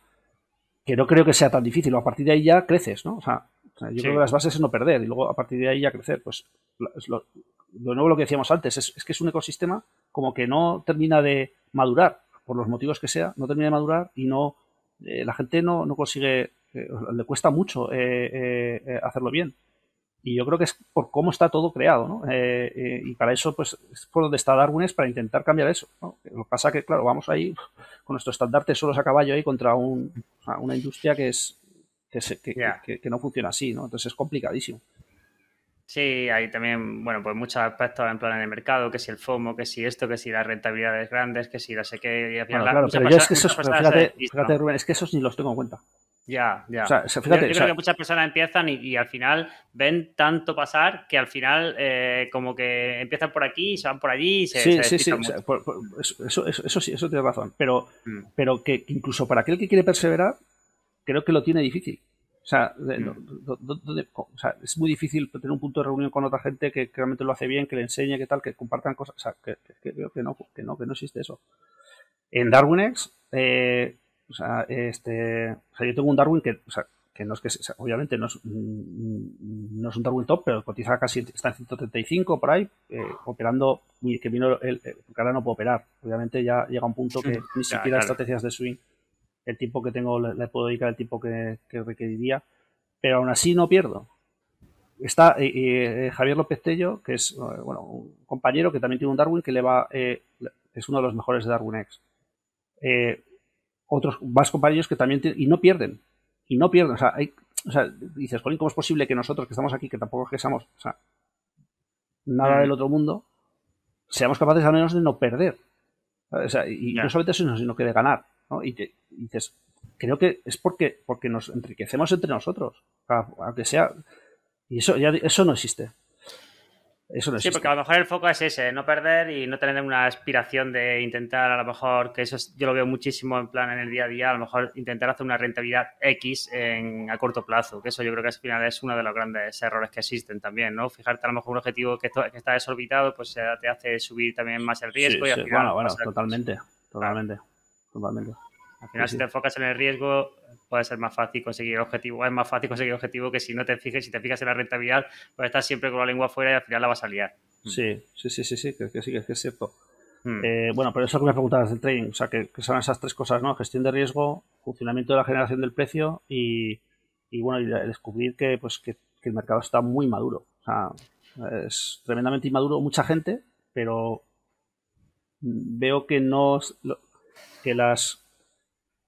Que no creo que sea tan difícil, o a partir de ahí ya creces, ¿no? O sea, yo creo que las bases es no perder y luego a partir de ahí ya crecer. Pues lo, nuevo lo que decíamos antes es, que es un ecosistema como que no termina de madurar, por los motivos que sea, no termina de madurar y no eh, la gente no, no consigue, eh, le cuesta mucho eh, hacerlo bien. Y yo creo que es por cómo está todo creado, ¿no? y para eso, pues, es por donde está Darwin es para intentar cambiar eso, Lo que pasa que, claro, vamos ahí con nuestro estandarte solos a caballo ahí contra un, una industria que es que, que, no funciona así, ¿no? Entonces es complicadísimo. Sí, hay también, bueno, pues muchos aspectos en plan en el mercado, que si el FOMO, que si esto, que si las rentabilidades grandes, que si no sé qué. Y al final, claro, pero yo es que esos, fíjate, fíjate, Rubén, es que esos ni los tengo en cuenta. Ya, ya. O sea, fíjate, yo, creo que muchas personas empiezan y, al final ven tanto pasar que al final eh, como que empiezan por aquí se van por allí y se Sí, sí, sí. eso, eso, eso, sí, eso tienes razón. Pero, mm. pero que incluso para aquel que quiere perseverar, creo que lo tiene difícil. O sea, es muy difícil tener un punto de reunión con otra gente que, realmente lo hace bien, que le enseñe, que tal, que compartan cosas. O sea, que, creo que no, que no, que no existe eso. En DarwinX, eh, o sea, este, o sea, yo tengo un Darwin que, o sea, que no es que, obviamente no es, mm, no es un Darwin top, pero cotiza casi, está en 135 por ahí, eh, operando, que vino, el, ahora no puedo operar. Obviamente ya llega un punto que ni siquiera estrategias de swing el tiempo que tengo le, puedo dedicar el tiempo que, requeriría, pero aún así no pierdo. Está eh, eh, Javier López Tello, que es eh, bueno, un compañero que también tiene un Darwin que le va, es uno de los mejores de Darwin X. otros más compañeros que también tienen, y no pierden. Y no pierden. O sea, hay, o sea dices, ¿cómo es posible que nosotros que estamos aquí, que tampoco es que seamos o sea, nada mm. del otro mundo, seamos capaces al menos de no perder? O sea, y no solamente eso, sino que de ganar. ¿no? Y, te, dices, creo que es porque, porque nos enriquecemos entre nosotros. Aunque sea. Y eso, ya, eso no existe. Sí, porque a lo mejor el foco es ese, no perder y no tener una aspiración de intentar a lo mejor, que eso yo lo veo muchísimo en plan en el día a día, a lo mejor intentar hacer una rentabilidad X en, a corto plazo, que eso yo creo que al final es uno de los grandes errores que existen también, ¿no? Fijarte a lo mejor un objetivo que, está desorbitado, pues te hace subir también más el riesgo y al final... Bueno, bueno, totalmente, totalmente, totalmente. Al final, si te enfocas en el riesgo, puede ser más fácil conseguir el objetivo. Es más fácil conseguir el objetivo que si no te fijes, si te fijas en la rentabilidad, pues estás siempre con la lengua afuera y al final la vas a liar. Mm. Sí, sí, sí, sí, sí, que, sí, que es cierto. Mm. Eh, bueno, pero eso que me preguntabas del trading, o sea, que, son esas tres cosas, ¿no? Gestión de riesgo, funcionamiento de la generación del precio y, bueno, y descubrir que, pues, que, el mercado está muy maduro. O sea, es tremendamente inmaduro mucha gente, pero veo que no que las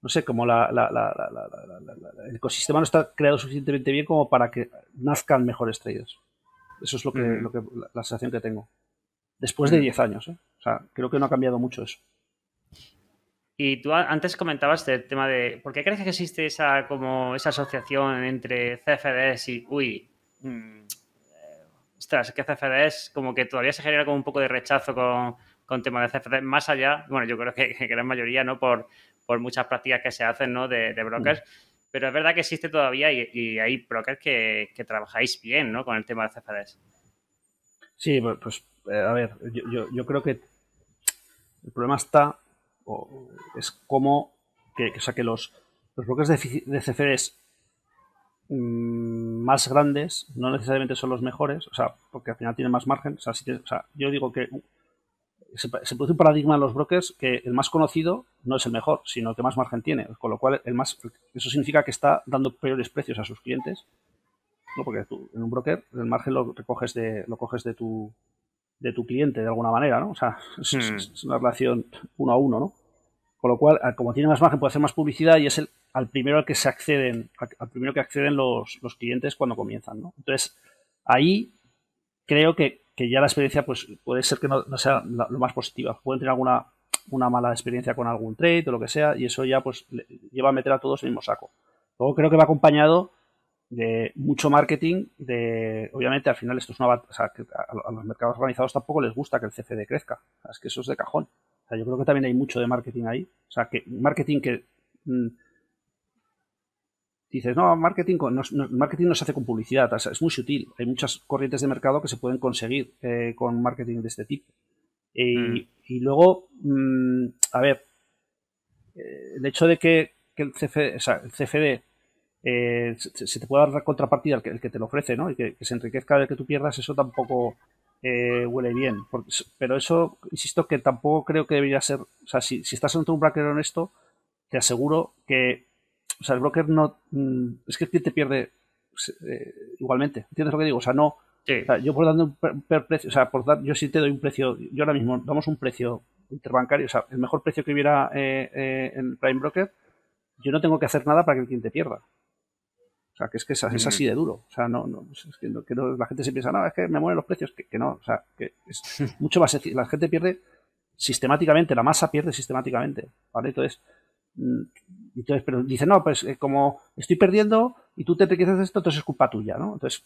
no sé, como la, el ecosistema no está creado suficientemente bien como para que nazcan mejores traders. Eso es lo que, mm. lo que la sensación que tengo. Después de 10 mm. años, ¿eh? O sea, creo que no ha cambiado mucho eso. Y tú antes comentabas del tema de ¿por qué crees que existe esa como esa asociación entre CFDs y uy, mmm, ostras, que CFDs como que todavía se genera como un poco de rechazo con, con tema de CFDs más allá, bueno, yo creo que, que la mayoría, ¿no? Por, por muchas prácticas que se hacen ¿no? de, brokers. Pero es verdad que existe todavía y, hay brokers que, trabajáis bien ¿no? con el tema de CFDs. Sí, pues, pues eh, a ver, yo, creo que el problema está, es como que, o sea, que los, los brokers de, CFDs mm, más grandes no necesariamente son los mejores, o sea, porque al final tienen más margen. O sea, o sea yo digo que se, produce un paradigma en los brokers que el más conocido no es el mejor, sino el que más margen tiene. Con lo cual, el más, eso significa que está dando peores precios a sus clientes. ¿no? Porque tú, en un broker el margen lo recoges de, lo coges de tu, de tu cliente de alguna manera, ¿no? O sea, es, hmm. una relación uno a uno, ¿no? Con lo cual, como tiene más margen, puede hacer más publicidad y es el al primero al que se acceden, al primero que acceden los, los clientes cuando comienzan, ¿no? Entonces, ahí creo que que ya la experiencia pues puede ser que no, sea lo más positiva. Pueden tener alguna una mala experiencia con algún trade o lo que sea y eso ya pues lleva a meter a todos en el mismo saco. Luego creo que va acompañado de mucho marketing, de obviamente al final esto es una o sea, que a, los mercados organizados tampoco les gusta que el CFD crezca, es que eso es de cajón. O sea, yo creo que también hay mucho de marketing ahí, o sea, que marketing que mm, dices, no, marketing, no, marketing no se hace con publicidad, es muy sutil. Hay muchas corrientes de mercado que se pueden conseguir eh, con marketing de este tipo. Mm. Y luego, mm, a ver, eh, el hecho de que, el, CFD eh, se, te pueda dar contrapartida el que, el que te lo ofrece, ¿no? Y que, se enriquezca de que tú pierdas, eso tampoco huele bien. pero eso, insisto, que tampoco creo que debería ser. O sea, si, si estás ante un broker honesto, te aseguro que o sea, el broker no. Mm, es que el cliente pierde eh, igualmente. ¿Entiendes lo que digo? O sea, no. yo por dando un precio, o sea, por dar, yo sí te doy un precio, yo ahora mismo damos un precio interbancario, o sea, el mejor precio que hubiera eh, eh, en Prime Broker, yo no tengo que hacer nada para que el cliente pierda. O sea, que es que es, así de duro. O sea, no, no, es que, la gente se piensa, no, es que me mueren los precios, que, que no. O sea, que es mucho más sencillo. La gente pierde sistemáticamente, la masa pierde sistemáticamente. ¿Vale? Entonces, mm, entonces, pero dice, no, pues eh, como estoy perdiendo y tú te enriqueces de esto, entonces es culpa tuya, ¿no? Entonces,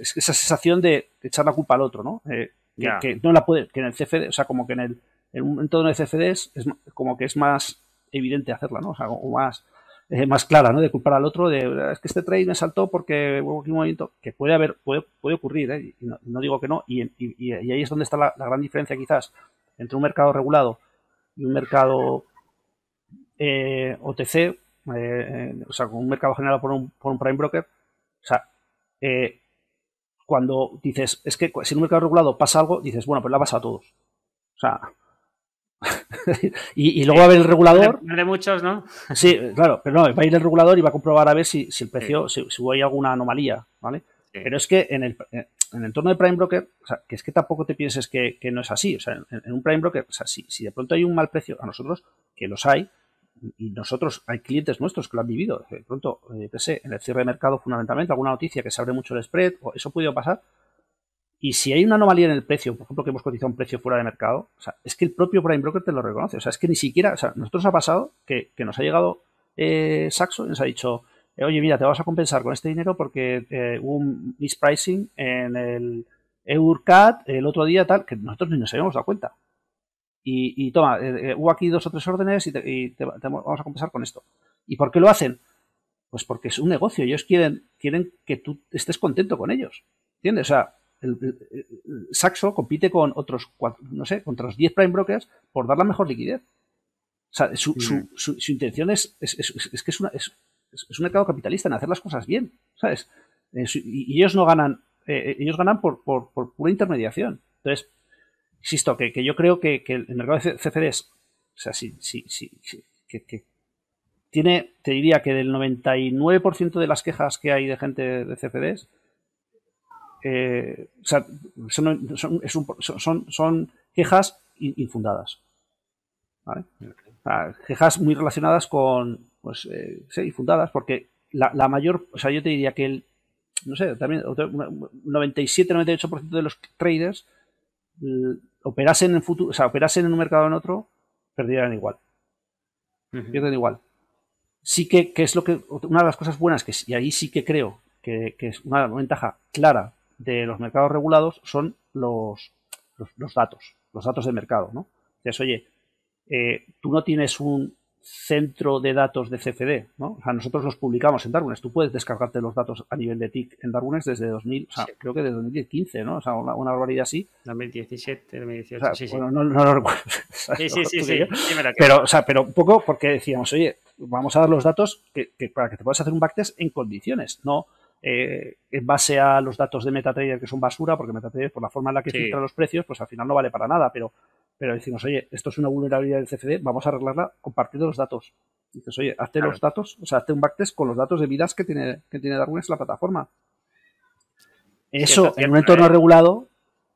es esa sensación de echar la culpa al otro, ¿no? Eh, que, no la puede, que en el CFD, o sea, como que en el en un entorno de CFD es, como que es más evidente hacerla, ¿no? O sea, o más, eh, más clara, ¿no? De culpar al otro, de es que este trade me saltó porque hubo aquí un movimiento que puede haber, puede, puede ocurrir, ¿eh? Y no, digo que no, y, y, ahí es donde está la gran diferencia quizás entre un mercado regulado y un mercado eh, OTC, eh, o sea, con un mercado generado por un, por un prime broker, o sea, eh, cuando dices, es que si en un mercado regulado pasa algo, dices, bueno, pues la pasa a todos. O sea, y, luego va a ver el regulador. De, muchos, ¿no? sí, claro, pero no, va a ir el regulador y va a comprobar a ver si, si el precio, si, si, hay alguna anomalía, ¿vale? Pero es que en el, en el entorno de Prime Broker, o sea, que es que tampoco te pienses que, que no es así. O sea, en, en, un Prime Broker, o sea, si, si de pronto hay un mal precio, a nosotros, que los hay, y nosotros, hay clientes nuestros que lo han vivido. De pronto, eh, sé, en el cierre de mercado fundamentalmente, alguna noticia que se abre mucho el spread, o eso puede pasar. Y si hay una anomalía en el precio, por ejemplo, que hemos cotizado un precio fuera de mercado, o sea, es que el propio Prime Broker te lo reconoce. O sea, es que ni siquiera, o sea, nosotros ha pasado que, nos ha llegado eh, Saxo y nos ha dicho, eh, oye, mira, te vas a compensar con este dinero porque eh, hubo un mispricing en el EURCAT el otro día, tal, que nosotros ni nos habíamos dado cuenta. Y, toma, hubo aquí dos o tres órdenes y, te, vamos a compensar con esto. ¿Y por qué lo hacen? Pues porque es un negocio. Ellos quieren, quieren que tú estés contento con ellos. ¿Entiendes? O sea, el, Saxo compite con otros, no sé, contra los 10 prime brokers por dar la mejor liquidez. O sea, su, su, intención es, es, que es, una, es, un mercado capitalista en hacer las cosas bien, ¿sabes? Eh, y, ellos no ganan, eh, eh, ellos ganan por, por, pura intermediación. Entonces, insisto, que, que yo creo que, el mercado de CFDs, o sea, sí, sí, sí, que, que, tiene, te diría que del 99% de las quejas que hay de gente de CFDs, eh, son, son, quejas infundadas. quejas muy relacionadas con, pues, eh, sí, infundadas, porque la, mayor, o sea, yo te diría que el, no sé, también 97-98% de los traders operasen en futuro, o sea, operasen en un mercado o en otro, perdieran igual. Pierden igual. Sí que, es lo que, una de las cosas buenas que, y ahí sí que creo que, que es una ventaja clara de los mercados regulados son los, los, datos, los datos de mercado, ¿no? Entonces, oye, eh, tú no tienes un centro de datos de CFD, ¿no? O sea, nosotros los publicamos en Darwin. Tú puedes descargarte los datos a nivel de TIC en Darwin desde 2000, o sea, creo que desde 2015, ¿no? O sea, una, barbaridad así. 2017, 2018, sí, sí. Bueno, no, lo recuerdo. Sí, sí, sí, sí, pero, o sea, pero un poco porque decíamos, oye, vamos a dar los datos que, para que te puedas hacer un backtest en condiciones, no eh, en base a los datos de MetaTrader que son basura, porque MetaTrader, por la forma en la que filtra los precios, pues al final no vale para nada, pero, pero decimos, oye, esto es una vulnerabilidad del CFD, vamos a arreglarla compartiendo los datos. dices, oye, hazte los datos, o sea, hazte un backtest con los datos de vidas que tiene, que tiene Darwin en la plataforma. Eso, en un entorno ¿eh? regulado,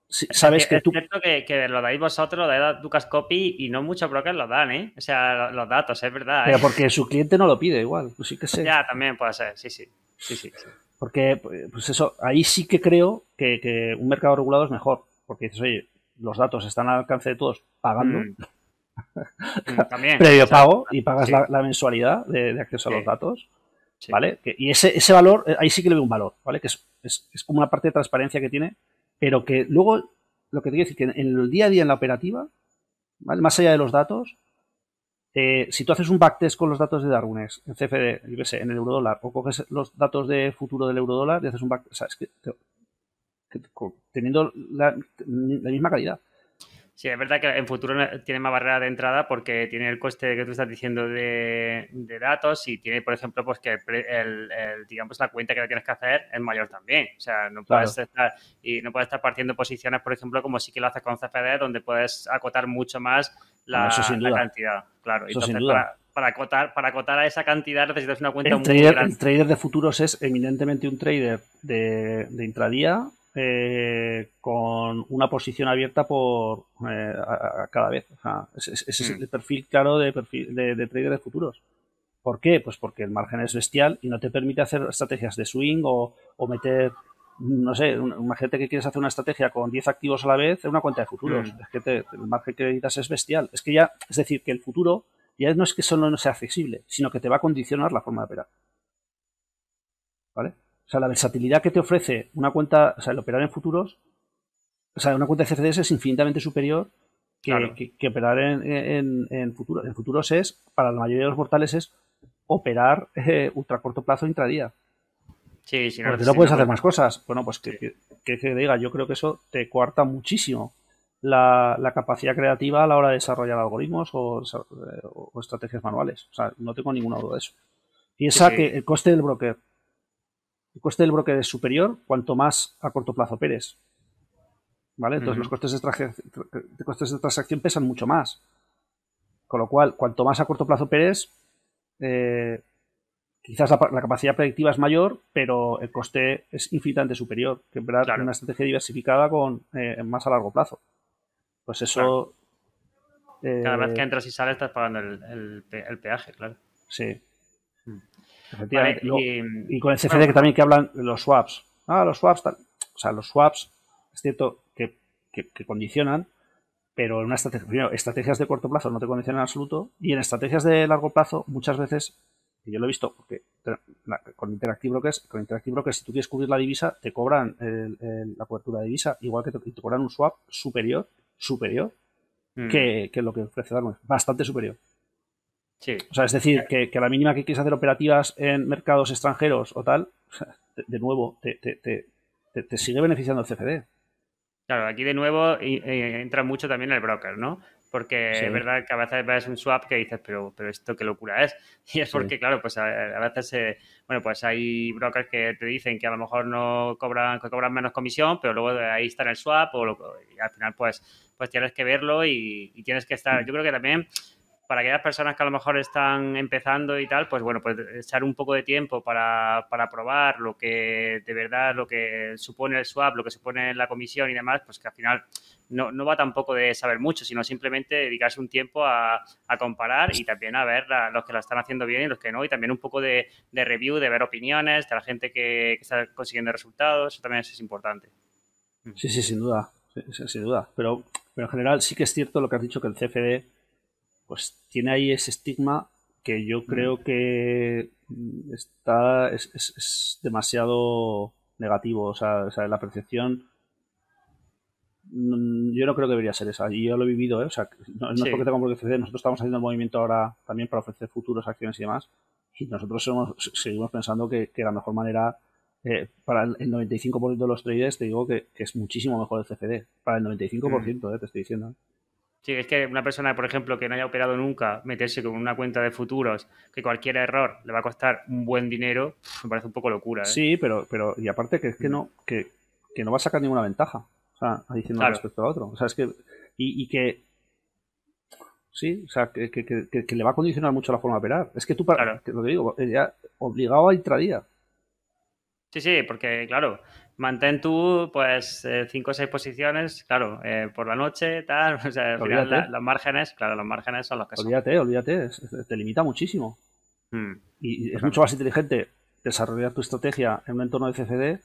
sabes que, tú... Es cierto que, lo dais vosotros, lo da Ducas Copy y no muchos brokers lo dan, ¿eh? O sea, los datos, es verdad. Pero ¿eh? porque su cliente no lo pide igual, pues sí que sé. Ya, también puede ser, sí, sí. Sí, sí, Porque, pues eso, ahí sí que creo que, un mercado regulado es mejor. Porque dices, oye, los datos están al alcance de todos pagando. Mm. Mm, también, previo pago y pagas la, mensualidad de, acceso a los datos. ¿Vale? y ese, ese valor, eh, ahí sí que le veo un valor, ¿vale? Que es, es, como una parte de transparencia que tiene, pero que luego, lo que te quiero decir, que en el día a día en la operativa, ¿vale? Más allá de los datos, eh, si tú haces un backtest con los datos de Darwinex en CFD, yo qué sé, en el eurodólar, o coges los datos de futuro del eurodólar y haces un backtest, o sea, es que, teniendo la, misma calidad. Sí, es verdad que en futuro tiene más barrera de entrada porque tiene el coste que tú estás diciendo de, datos y tiene, por ejemplo, pues que el, digamos la cuenta que tienes que hacer es mayor también. O sea, no puedes estar y no puedes estar partiendo posiciones, por ejemplo, como sí que lo haces con CFD, donde puedes acotar mucho más la, cantidad. Claro, entonces Para, acotar, para acotar a esa cantidad necesitas una cuenta el muy trader, grande. El trader de futuros es eminentemente un trader de, de intradía eh, con una posición abierta por eh, a, cada vez. ese, es mm. el perfil claro de, perfil, de, trader de futuros. ¿Por qué? Pues porque el margen es bestial y no te permite hacer estrategias de swing o, meter, no sé, imagínate que quieres hacer una estrategia con 10 activos a la vez en una cuenta de futuros. Mm. Es que el margen que necesitas es bestial. Es que ya, es decir, que el futuro ya no es que solo no sea accesible, sino que te va a condicionar la forma de operar. O sea, la versatilidad que te ofrece una cuenta, o sea, el operar en futuros, o sea, una cuenta de CFDs es infinitamente superior que, operar en, futuros. En futuros es, para la mayoría de los mortales, es operar eh, ultra corto plazo intradía. Sí, sí, no, Porque no puedes hacer más cosas. Bueno, pues que, que, diga, yo creo que eso te coarta muchísimo la, capacidad creativa a la hora de desarrollar algoritmos o, estrategias manuales. O sea, no tengo ninguna duda de eso. Piensa que el coste del broker el coste del broker es superior cuanto más a corto plazo operes. ¿Vale? Entonces los costes de, costes de transacción pesan mucho más. Con lo cual, cuanto más a corto plazo operes, eh, quizás la, capacidad predictiva es mayor, pero el coste es infinitamente superior que operar una estrategia diversificada con eh, más a largo plazo. Pues eso, Cada vez que Eh, entras y sales estás pagando el, el pe- el peaje, claro. Sí. Efectivamente. Vale, y- Y con el CFD bueno, que también que hablan los swaps. Ah, los swaps, tal. O sea, los swaps, es cierto que, que- que condicionan, pero en una estrategia, primero, estrategias de corto plazo no te condicionan en absoluto, y en estrategias de largo plazo, muchas veces, yo lo he visto, porque con Interactive Brokers, con Interactive Brokers, si tú quieres cubrir la divisa, te cobran el- el- la cobertura de divisa, igual que te cobran un swap superior, superior, mm, que, que lo que ofrece Darwin, bastante superior. Sí, O sea, es decir, que, que a la mínima que quieres hacer operativas en mercados extranjeros o tal, de, de nuevo, te, te- te- te- te sigue beneficiando el CFD. claro, aquí de nuevo eh, entra mucho también el broker, ¿no? Porque Sí. es verdad que a veces ves un swap que dices, pero, pero esto qué locura es. Y es Sí. porque, claro, pues a, a veces, eh, bueno, pues hay brokers que te dicen que a lo mejor no cobran, que cobran menos comisión, pero luego ahí está en el swap o lo- y al final pues, pues tienes que verlo y, y tienes que estar. Yo creo que también para aquellas personas que a lo mejor están empezando y tal, pues bueno, pues echar un poco de tiempo para, para probar lo que de verdad, lo que supone el swap, lo que supone la comisión y demás, pues que al final no, no va tampoco de saber mucho, sino simplemente dedicarse un tiempo a, a comparar y también a ver los que la están haciendo bien y los que no, y también un poco de, de review, de ver opiniones de la gente que, está consiguiendo resultados, eso también es importante. Sí, sí, sin duda. Sí, sin duda. Pero, pero en general sí que es cierto lo que has dicho, que el CFD pues tiene ahí ese estigma que yo creo que mm, está es, es- es demasiado negativo. O sea, o sea, la percepción mm, yo no creo que debería ser esa. Y yo lo he vivido, ¿eh? O sea, no, no es Sí. porque tengamos que ofrecer. Nosotros estamos haciendo el movimiento ahora también para ofrecer futuros, acciones y demás. Y nosotros somos- seguimos pensando que, que la mejor manera eh, para el el 95% de los traders te digo que, que es muchísimo mejor el CFD. Para el 95%, eh, te estoy diciendo. Sí, es que una persona, por ejemplo, que no haya operado nunca, meterse con una cuenta de futuros, que cualquier error le va a costar un buen dinero, me parece un poco locura. ¿eh? Sí, pero, pero y aparte que es que no, que, que no va a sacar ninguna ventaja. O sea, diciendo Claro. respecto a otro. O sea, es que. Y, y que. Sí, o sea, que, que, que- que le va a condicionar mucho la forma de operar. Es que tú, para, Claro. lo que digo, eh, ya obligado a intradía. Sí, sí, porque claro, mantén tú pues eh, cinco o seis posiciones, claro, eh, por la noche, tal, o sea, al final Olvídate. la- los márgenes, claro, los márgenes son los que son. Olvídate, olvídate, es- te limita muchísimo. Mm, Y es mucho más inteligente desarrollar tu estrategia en un entorno de CFD.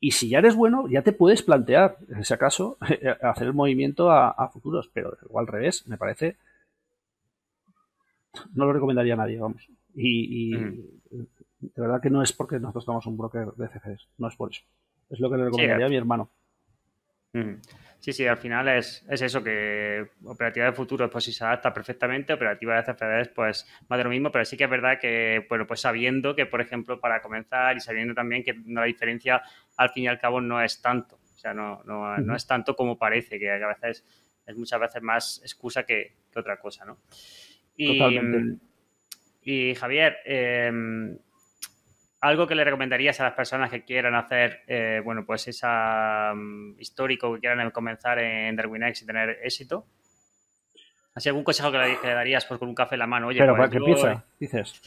Y si ya eres bueno, ya te puedes plantear, en ese caso, hacer el movimiento a, a futuros. Pero igual al revés, me parece. No lo recomendaría a nadie, vamos. Y, y de verdad que no es porque nosotros somos un broker de CFDs, no es por eso. Es lo que le recomendaría a mi hermano. mm. Sí, sí, al final es, es eso, que operativa de futuros pues sí se adapta perfectamente, operativa de CFDs pues más de lo mismo, pero sí que es verdad que, bueno, pues sabiendo que, por ejemplo, para comenzar y sabiendo también que la diferencia al fin y al cabo no es tanto, o sea, no, no, no es tanto como parece, que a veces es muchas veces más excusa que, que otra cosa, ¿no? Y, Totalmente. y Javier, eh, algo que le recomendarías a las personas que quieran hacer, eh, bueno, pues esa um, histórico, que quieran comenzar en DarwinX y tener éxito. ¿Así algún consejo que le, que le darías pues, con un café en la mano? Oye, Pero pues para que yo- empiece, dices.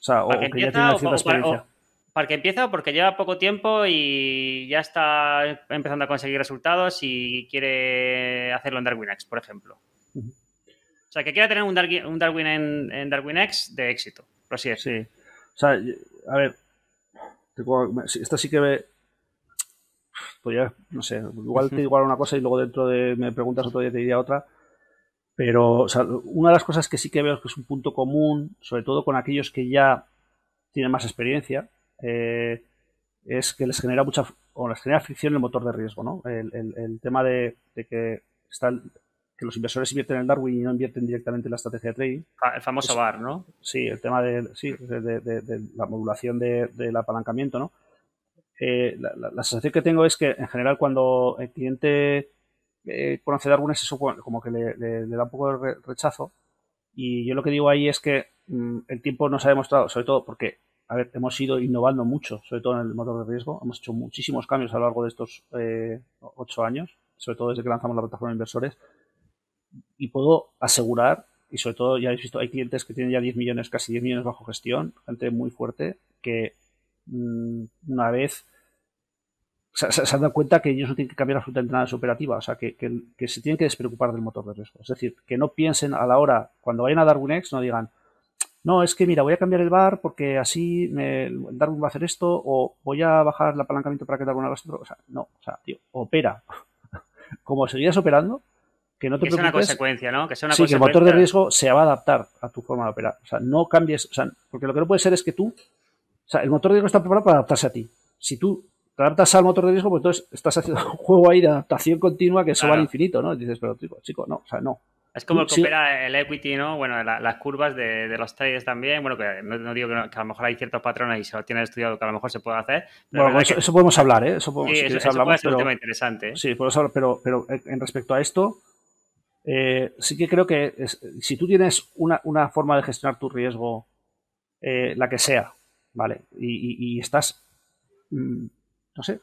O sea, o, para que ya empieza tiene cierta o para, experiencia. o para que empiece o porque lleva poco tiempo y ya está empezando a conseguir resultados y quiere hacerlo en DarwinX, por ejemplo. O sea, que quiera tener un Darwin, un Darwin en, en DarwinX de éxito. Por así decirlo. Sí. O sea, a ver, tengo- me- sí, esto sí que ve. Podría, no sé, igual te digo ahora una cosa y luego dentro de me preguntas otro día te diría otra. Pero, o sea, una de las cosas que sí que veo que es un punto común, sobre todo con aquellos que ya tienen más experiencia, eh, es que les genera mucha o les genera fricción el motor de riesgo, ¿no? El, el- el tema de, de que están que los inversores invierten en Darwin y no invierten directamente en la estrategia de trading. El famoso Es- bar, ¿no? Sí, el tema de, sí, de, de- de- la modulación de- del apalancamiento, ¿no? Eh, la, la- la sensación que tengo es que en general cuando el cliente eh, conoce Darwin eso bueno, como que le, le- le da un poco de re- rechazo y yo lo que digo ahí es que mm, el tiempo nos ha demostrado, sobre todo porque, a ver, hemos ido innovando mucho, sobre todo en el motor de riesgo, hemos hecho muchísimos cambios a lo largo de estos eh, ocho años, sobre todo desde que lanzamos la plataforma de inversores y puedo asegurar, y sobre todo ya habéis visto, hay clientes que tienen ya 10 millones, casi 10 millones bajo gestión, gente muy fuerte, que mm, una vez se, han dado cuenta que ellos no tienen que cambiar absolutamente nada de su operativa, o sea, que, se tienen que despreocupar del motor de riesgo. Es decir, que no piensen a la hora, cuando vayan a Darwin X, no digan, no, es que mira, voy a cambiar el bar porque así me, Darwin va a hacer esto, o voy a bajar el apalancamiento para que Darwin haga esto. O sea, no, o sea, tío, opera. Como seguías operando, que no te que sea una consecuencia, ¿no? Que sea una sí, que el motor de riesgo se va a adaptar a tu forma de operar. O sea, no cambies, o sea, porque lo que no puede ser es que tú, o sea, el motor de riesgo está preparado para adaptarse a ti. Si tú te adaptas al motor de riesgo, pues entonces estás haciendo un juego ahí de adaptación continua que eso va al infinito, ¿no? Y dices, pero chico, chico, no, o sea, no. Es como el que opera el equity, ¿no? Bueno, las curvas de, los trades también. Bueno, que no, digo que, a lo mejor hay ciertos patrones y se lo tienes estudiado que a lo mejor se puede hacer. bueno, eso, podemos hablar, ¿eh? Eso podemos, sí, eso, puede ser un tema interesante. ¿eh? Sí, podemos hablar, pero, pero en respecto a esto, eh, sí que creo que si tú tienes una, forma de gestionar tu riesgo, eh, la que sea, ¿vale? Y, estás, mm, no sé,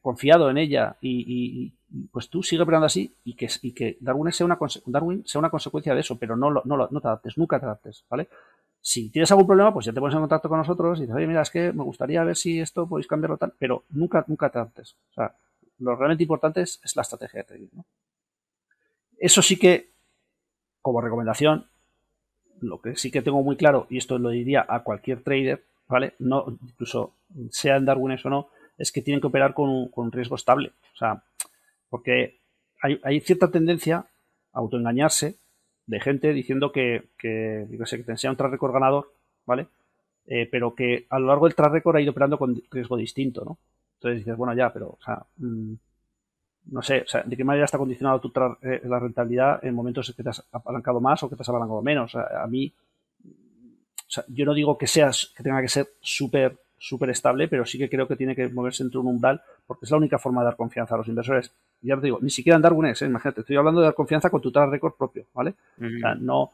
confiado en ella y pues tú sigue operando así y que, que Darwin, sea una, Darwin sea una consecuencia de eso, pero no, no, no te adaptes, nunca te adaptes, ¿vale? Si tienes algún problema, pues ya te pones en contacto con nosotros y dices, oye, mira, es que me gustaría ver si esto podéis cambiarlo tal, pero nunca, nunca te adaptes. O sea, lo realmente importante es, la estrategia de trading, ¿no? Eso sí que, como recomendación, lo que sí que tengo muy claro, y esto lo diría a cualquier trader, ¿vale? No, incluso sea en Darwin o no, es que tienen que operar con un, con un riesgo estable. O sea, porque hay, cierta tendencia a autoengañarse de gente diciendo que, que, que te enseña un track record ganador, ¿vale? Eh, pero que a lo largo del track record ha ido operando con riesgo distinto, ¿no? Entonces dices, bueno, ya, pero, o sea, mm, no sé, o sea, ¿de qué manera está condicionado tu eh, la rentabilidad en momentos en que te has apalancado más o que te has apalancado menos? a mí, o sea, yo no digo que seas, que tenga que ser súper súper estable, pero sí que creo que tiene que moverse entre un umbral porque es la única forma de dar confianza a los inversores. Ya te digo, ni siquiera en Darwin ¿eh? imagínate, estoy hablando de dar confianza con tu track record propio, ¿vale? o sea, no,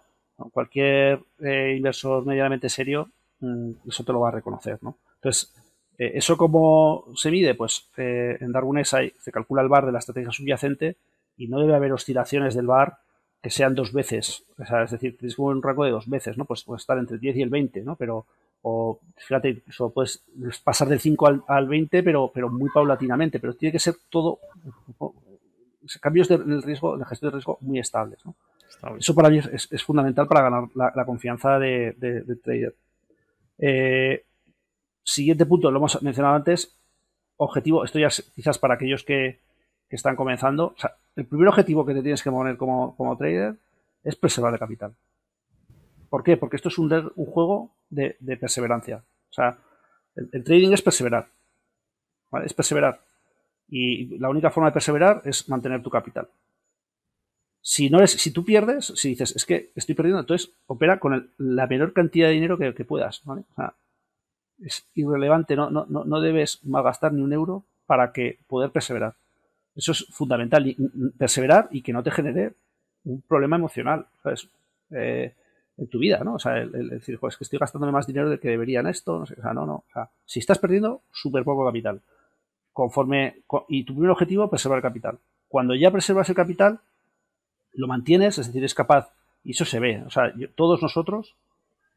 cualquier eh, inversor medianamente serio, mm, eso te lo va a reconocer, ¿no? Entonces, eh, ¿eso cómo se mide? Pues en Darwin hay, se calcula el bar de la estrategia subyacente y no debe haber oscilaciones del bar que sean dos veces, o sea, es decir, tienes un rango de dos veces, ¿no? Pues puede estar entre el 10 y el 20, ¿no? Pero o fíjate, eso puedes pasar del 5 al, 20, pero, pero muy paulatinamente, pero tiene que ser todo cambios de, riesgo, de gestión de riesgo muy estables. Eso para mí es, fundamental para ganar la, confianza de, de, trader. Eh, siguiente punto, lo hemos mencionado antes, objetivo, esto ya es quizás para aquellos que, están comenzando, el primer objetivo que te tienes que poner como, como trader es preservar el capital. ¿Por qué? Porque esto es un, juego de, perseverancia. O sea, el, trading es perseverar. Es perseverar. Y la única forma de perseverar es mantener tu capital. Si, no eres, si tú pierdes, si dices, es que estoy perdiendo, entonces opera con la menor cantidad de dinero que, puedas. O sea, es irrelevante, no, no, no, debes malgastar ni un euro para que poder perseverar. Eso es fundamental, perseverar y que no te genere un problema emocional. ¿sabes? Eh, en tu vida, ¿no? O sea, el, decir, pues que estoy gastándome más dinero del que debería en esto, no sé, o sea, no, no. O sea, si estás perdiendo, súper poco capital. Conforme, y tu primer objetivo, preservar el capital. Cuando ya preservas el capital, lo mantienes, es decir, es capaz, y eso se ve, o sea, todos nosotros,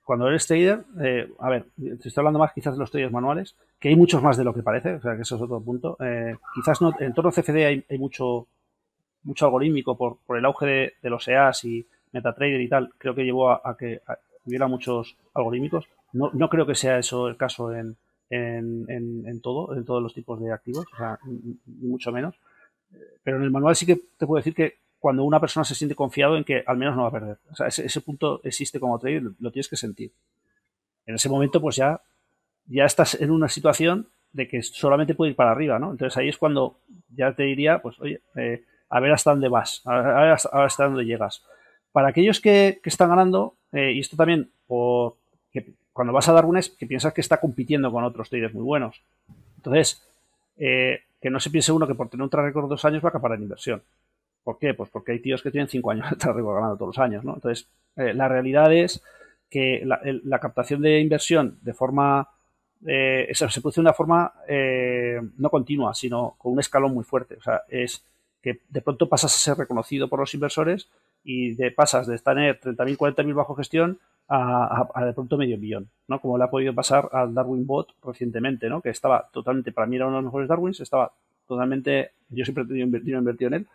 cuando eres trader, eh, a ver, te estoy hablando más quizás de los traders manuales, que hay muchos más de lo que parece, o sea, que eso es otro punto. Eh, quizás no, en torno a CFD hay, mucho, mucho algorítmico por, por el auge de, los EAs y MetaTrader y tal, creo que llevó a, que hubiera muchos algorítmicos. No, no, creo que sea eso el caso en, en, todo, en todos los tipos de activos, o sea, ni mucho menos. Pero en el manual sí que te puedo decir que cuando una persona se siente confiado en que al menos no va a perder. O sea, ese, punto existe como trader, lo, tienes que sentir. En ese momento, pues ya, ya estás en una situación de que solamente puede ir para arriba, ¿no? Entonces ahí es cuando ya te diría, pues, oye, eh, a ver hasta dónde vas, a ver hasta dónde llegas. Para aquellos que, están ganando, eh, y esto también por que cuando vas a dar un que piensas que está compitiendo con otros traders muy buenos. Entonces, eh, que no se piense uno que por tener un track record dos años va a acaparar en inversión. ¿Por qué? Pues porque hay tíos que tienen cinco años de record ganando todos los años, ¿no? Entonces, eh, la realidad es que la, captación de inversión de forma se produce de una forma no continua, sino con un escalón muy fuerte. O sea, es que de pronto pasas a ser reconocido por los inversores y de, pasas de tener 30.000, 40.000 bajo gestión a, de pronto medio millón, ¿no? Como le ha podido pasar al Darwin Bot recientemente, ¿no? Que estaba totalmente, para mí era uno de los mejores Darwins, estaba totalmente, yo siempre he tenido invertido, en él,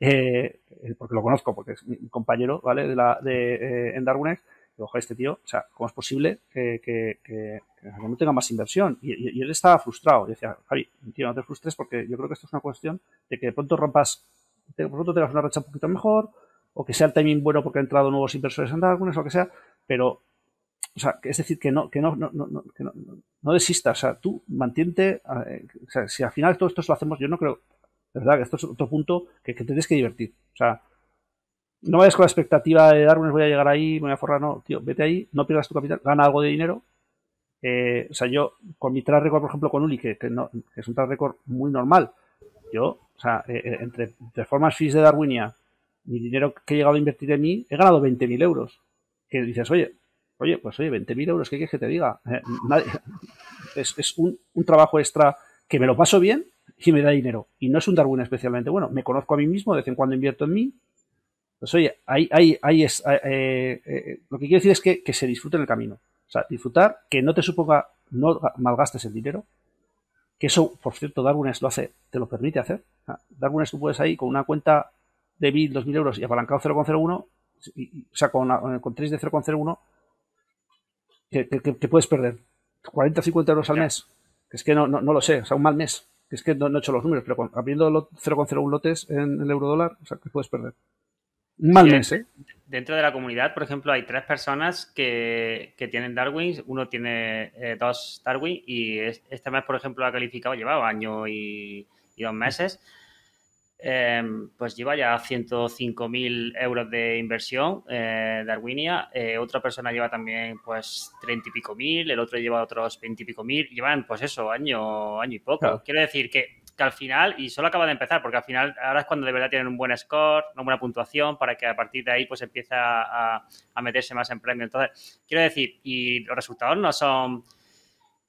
eh, porque lo conozco, porque es mi compañero, ¿vale? De la, de, eh, en DarwinX, ojo, este tío, o sea, ¿cómo es posible que, no tenga más inversión? Y, él estaba frustrado. Y decía, Javi, tío, no te frustres porque yo creo que esto es una cuestión de que de pronto rompas, de pronto tengas una racha un poquito mejor, o que sea el timing bueno porque han entrado nuevos inversores en Darwin, o lo que sea, pero o sea, es decir, que no, que no, no, no, no, desistas, o sea, tú mantiente, eh, o sea, si al final todo esto lo hacemos, yo no creo, de verdad, que esto es otro punto que, que tienes que divertir, o sea, no vayas con la expectativa de Darwin, voy a llegar ahí, me voy a forrar, no, tío, vete ahí, no pierdas tu capital, gana algo de dinero, eh, o sea, yo, con mi track record, por ejemplo, con Uli, que, no, que es un track record muy normal, yo, o sea, eh, entre, entre formas fees de Darwinia mi dinero que he llegado a invertir en mí, he ganado 20.000 euros. Que dices, oye, oye, pues oye, 20.000 euros, ¿qué quieres que te diga? Eh, es, un, trabajo extra que me lo paso bien y me da dinero. Y no es un Darwin especialmente bueno. Me conozco a mí mismo, de vez en cuando invierto en mí. Pues oye, ahí, ahí, ahí es. Eh, eh, lo que quiero decir es que, se disfrute en el camino. O sea, disfrutar, que no te suponga, no malgastes el dinero. Que eso, por cierto, Darwin lo hace, te lo permite hacer. Darwin tú puedes ahí con una cuenta de 1.000, 2.000 euros y apalancado 0,01, o sea, con, con 3 de 0,01, que, que, puedes perder 40, 50 euros al mes. Que es que no, no, lo sé, o sea, un mal mes. Que es que no, he hecho los números, pero abriendo 0,01 lotes en el euro dólar, o sea, que puedes perder. Mal mes, ¿eh? Dentro de la comunidad, por ejemplo, hay tres personas que, tienen Darwin. Uno tiene eh, dos Darwin y este mes, por ejemplo, ha calificado, llevaba año y, y dos meses. Em, pues lleva ya 105.000 euros de inversión eh, Darwinia. Eh, otra persona lleva también pues 30 y pico mil, el otro lleva otros 20 y pico mil. Llevan pues eso, año, año y poco. Quiero decir que, que, al final, y solo acaba de empezar, porque al final ahora es cuando de verdad tienen un buen score, una buena puntuación, para que a partir de ahí pues empiece a, a meterse más en premio. Entonces, quiero decir, y los resultados no son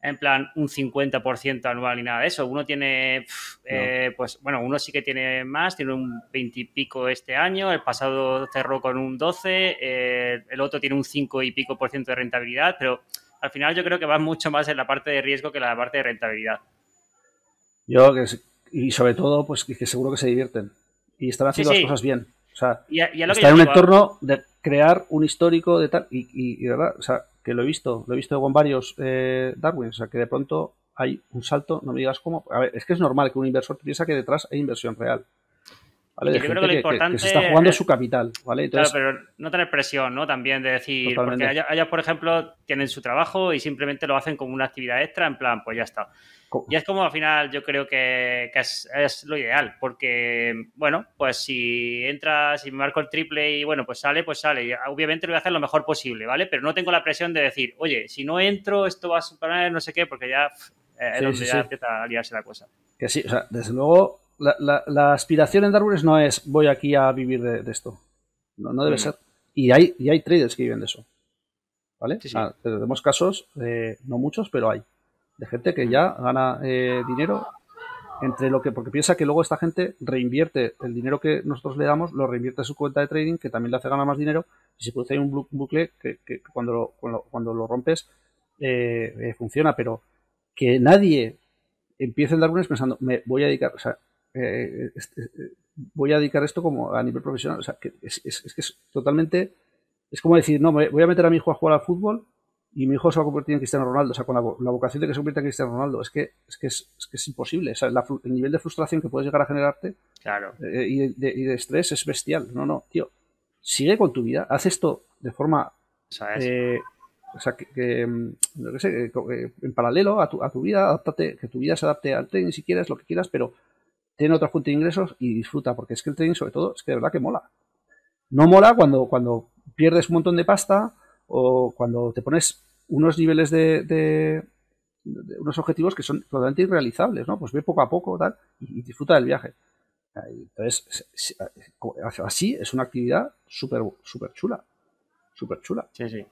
en plan un 50% anual ni nada de eso. Uno tiene, eh, pues bueno, uno sí que tiene más, tiene un 20 y pico este año, el pasado cerró con un 12, eh, el otro tiene un 5 y pico por ciento de rentabilidad, pero al final yo creo que va mucho más en la parte de riesgo que en la parte de rentabilidad. Yo, y sobre todo, pues que seguro que se divierten y están haciendo las cosas bien. O sea, está en un entorno de crear un histórico de tal, y, y, y verdad, o sea, que lo he visto, lo he visto con varios eh, Darwin, o sea, que de pronto hay un salto, no me digas cómo. A ver, es que es normal que un inversor piensa que detrás hay inversión real. ¿vale? yo creo que lo importante. Que, se está jugando su capital, ¿vale? claro, pero no tener presión, ¿no? También de decir, porque ellos, por ejemplo, tienen su trabajo y simplemente lo hacen como una actividad extra, en plan, pues ya está. Y es como al final yo creo que, es, lo ideal, porque, bueno, pues si entra, si me marco el triple y bueno, pues sale, pues sale. obviamente lo voy a hacer lo mejor posible, ¿vale? Pero no tengo la presión de decir, oye, si no entro, esto va a superar no sé qué, porque ya eh, es donde ya empieza a liarse la cosa. Que sí, o sea, desde luego, la, aspiración en Darwin no es voy aquí a vivir de, esto. No, no debe mm. ser. Y hay, y hay traders que viven de eso. ¿Vale? Sí, tenemos casos, eh, no muchos, pero hay de gente que ya gana eh, dinero entre lo que, porque piensa que luego esta gente reinvierte el dinero que nosotros le damos, lo reinvierte en su cuenta de trading, que también le hace ganar más dinero, y se produce un bucle que, cuando, lo, cuando, lo rompes eh, eh, funciona, pero que nadie empiece en Darwin pensando, me voy a dedicar, o sea, este, voy a dedicar esto como a nivel profesional, o sea, que es, es, que es totalmente, es como decir, no, me voy a meter a mi hijo a jugar al fútbol y mi hijo se va a convertir en Cristiano Ronaldo, o sea, con la, vocación de que se convierta en Cristiano Ronaldo, es que es, que es, que es imposible, o sea, el nivel de frustración que puedes llegar a generarte claro. Eh, y, de, estrés es bestial, no, no, tío, sigue con tu vida, haz esto de forma, eh, o sea, que, mm, no sé, eh, en paralelo a tu, a tu vida, adáptate, que tu vida se adapte al trading si quieres, lo que quieras, pero ten otra fuente de ingresos y disfruta, porque es que el trading sobre todo es que de verdad que mola. No mola cuando, cuando pierdes un montón de pasta, o cuando te pones unos niveles de, unos objetivos que son totalmente irrealizables, ¿no? Pues ve poco a poco y, disfruta del viaje. Entonces, así es una actividad súper súper chula. Súper chula. Sí, sí.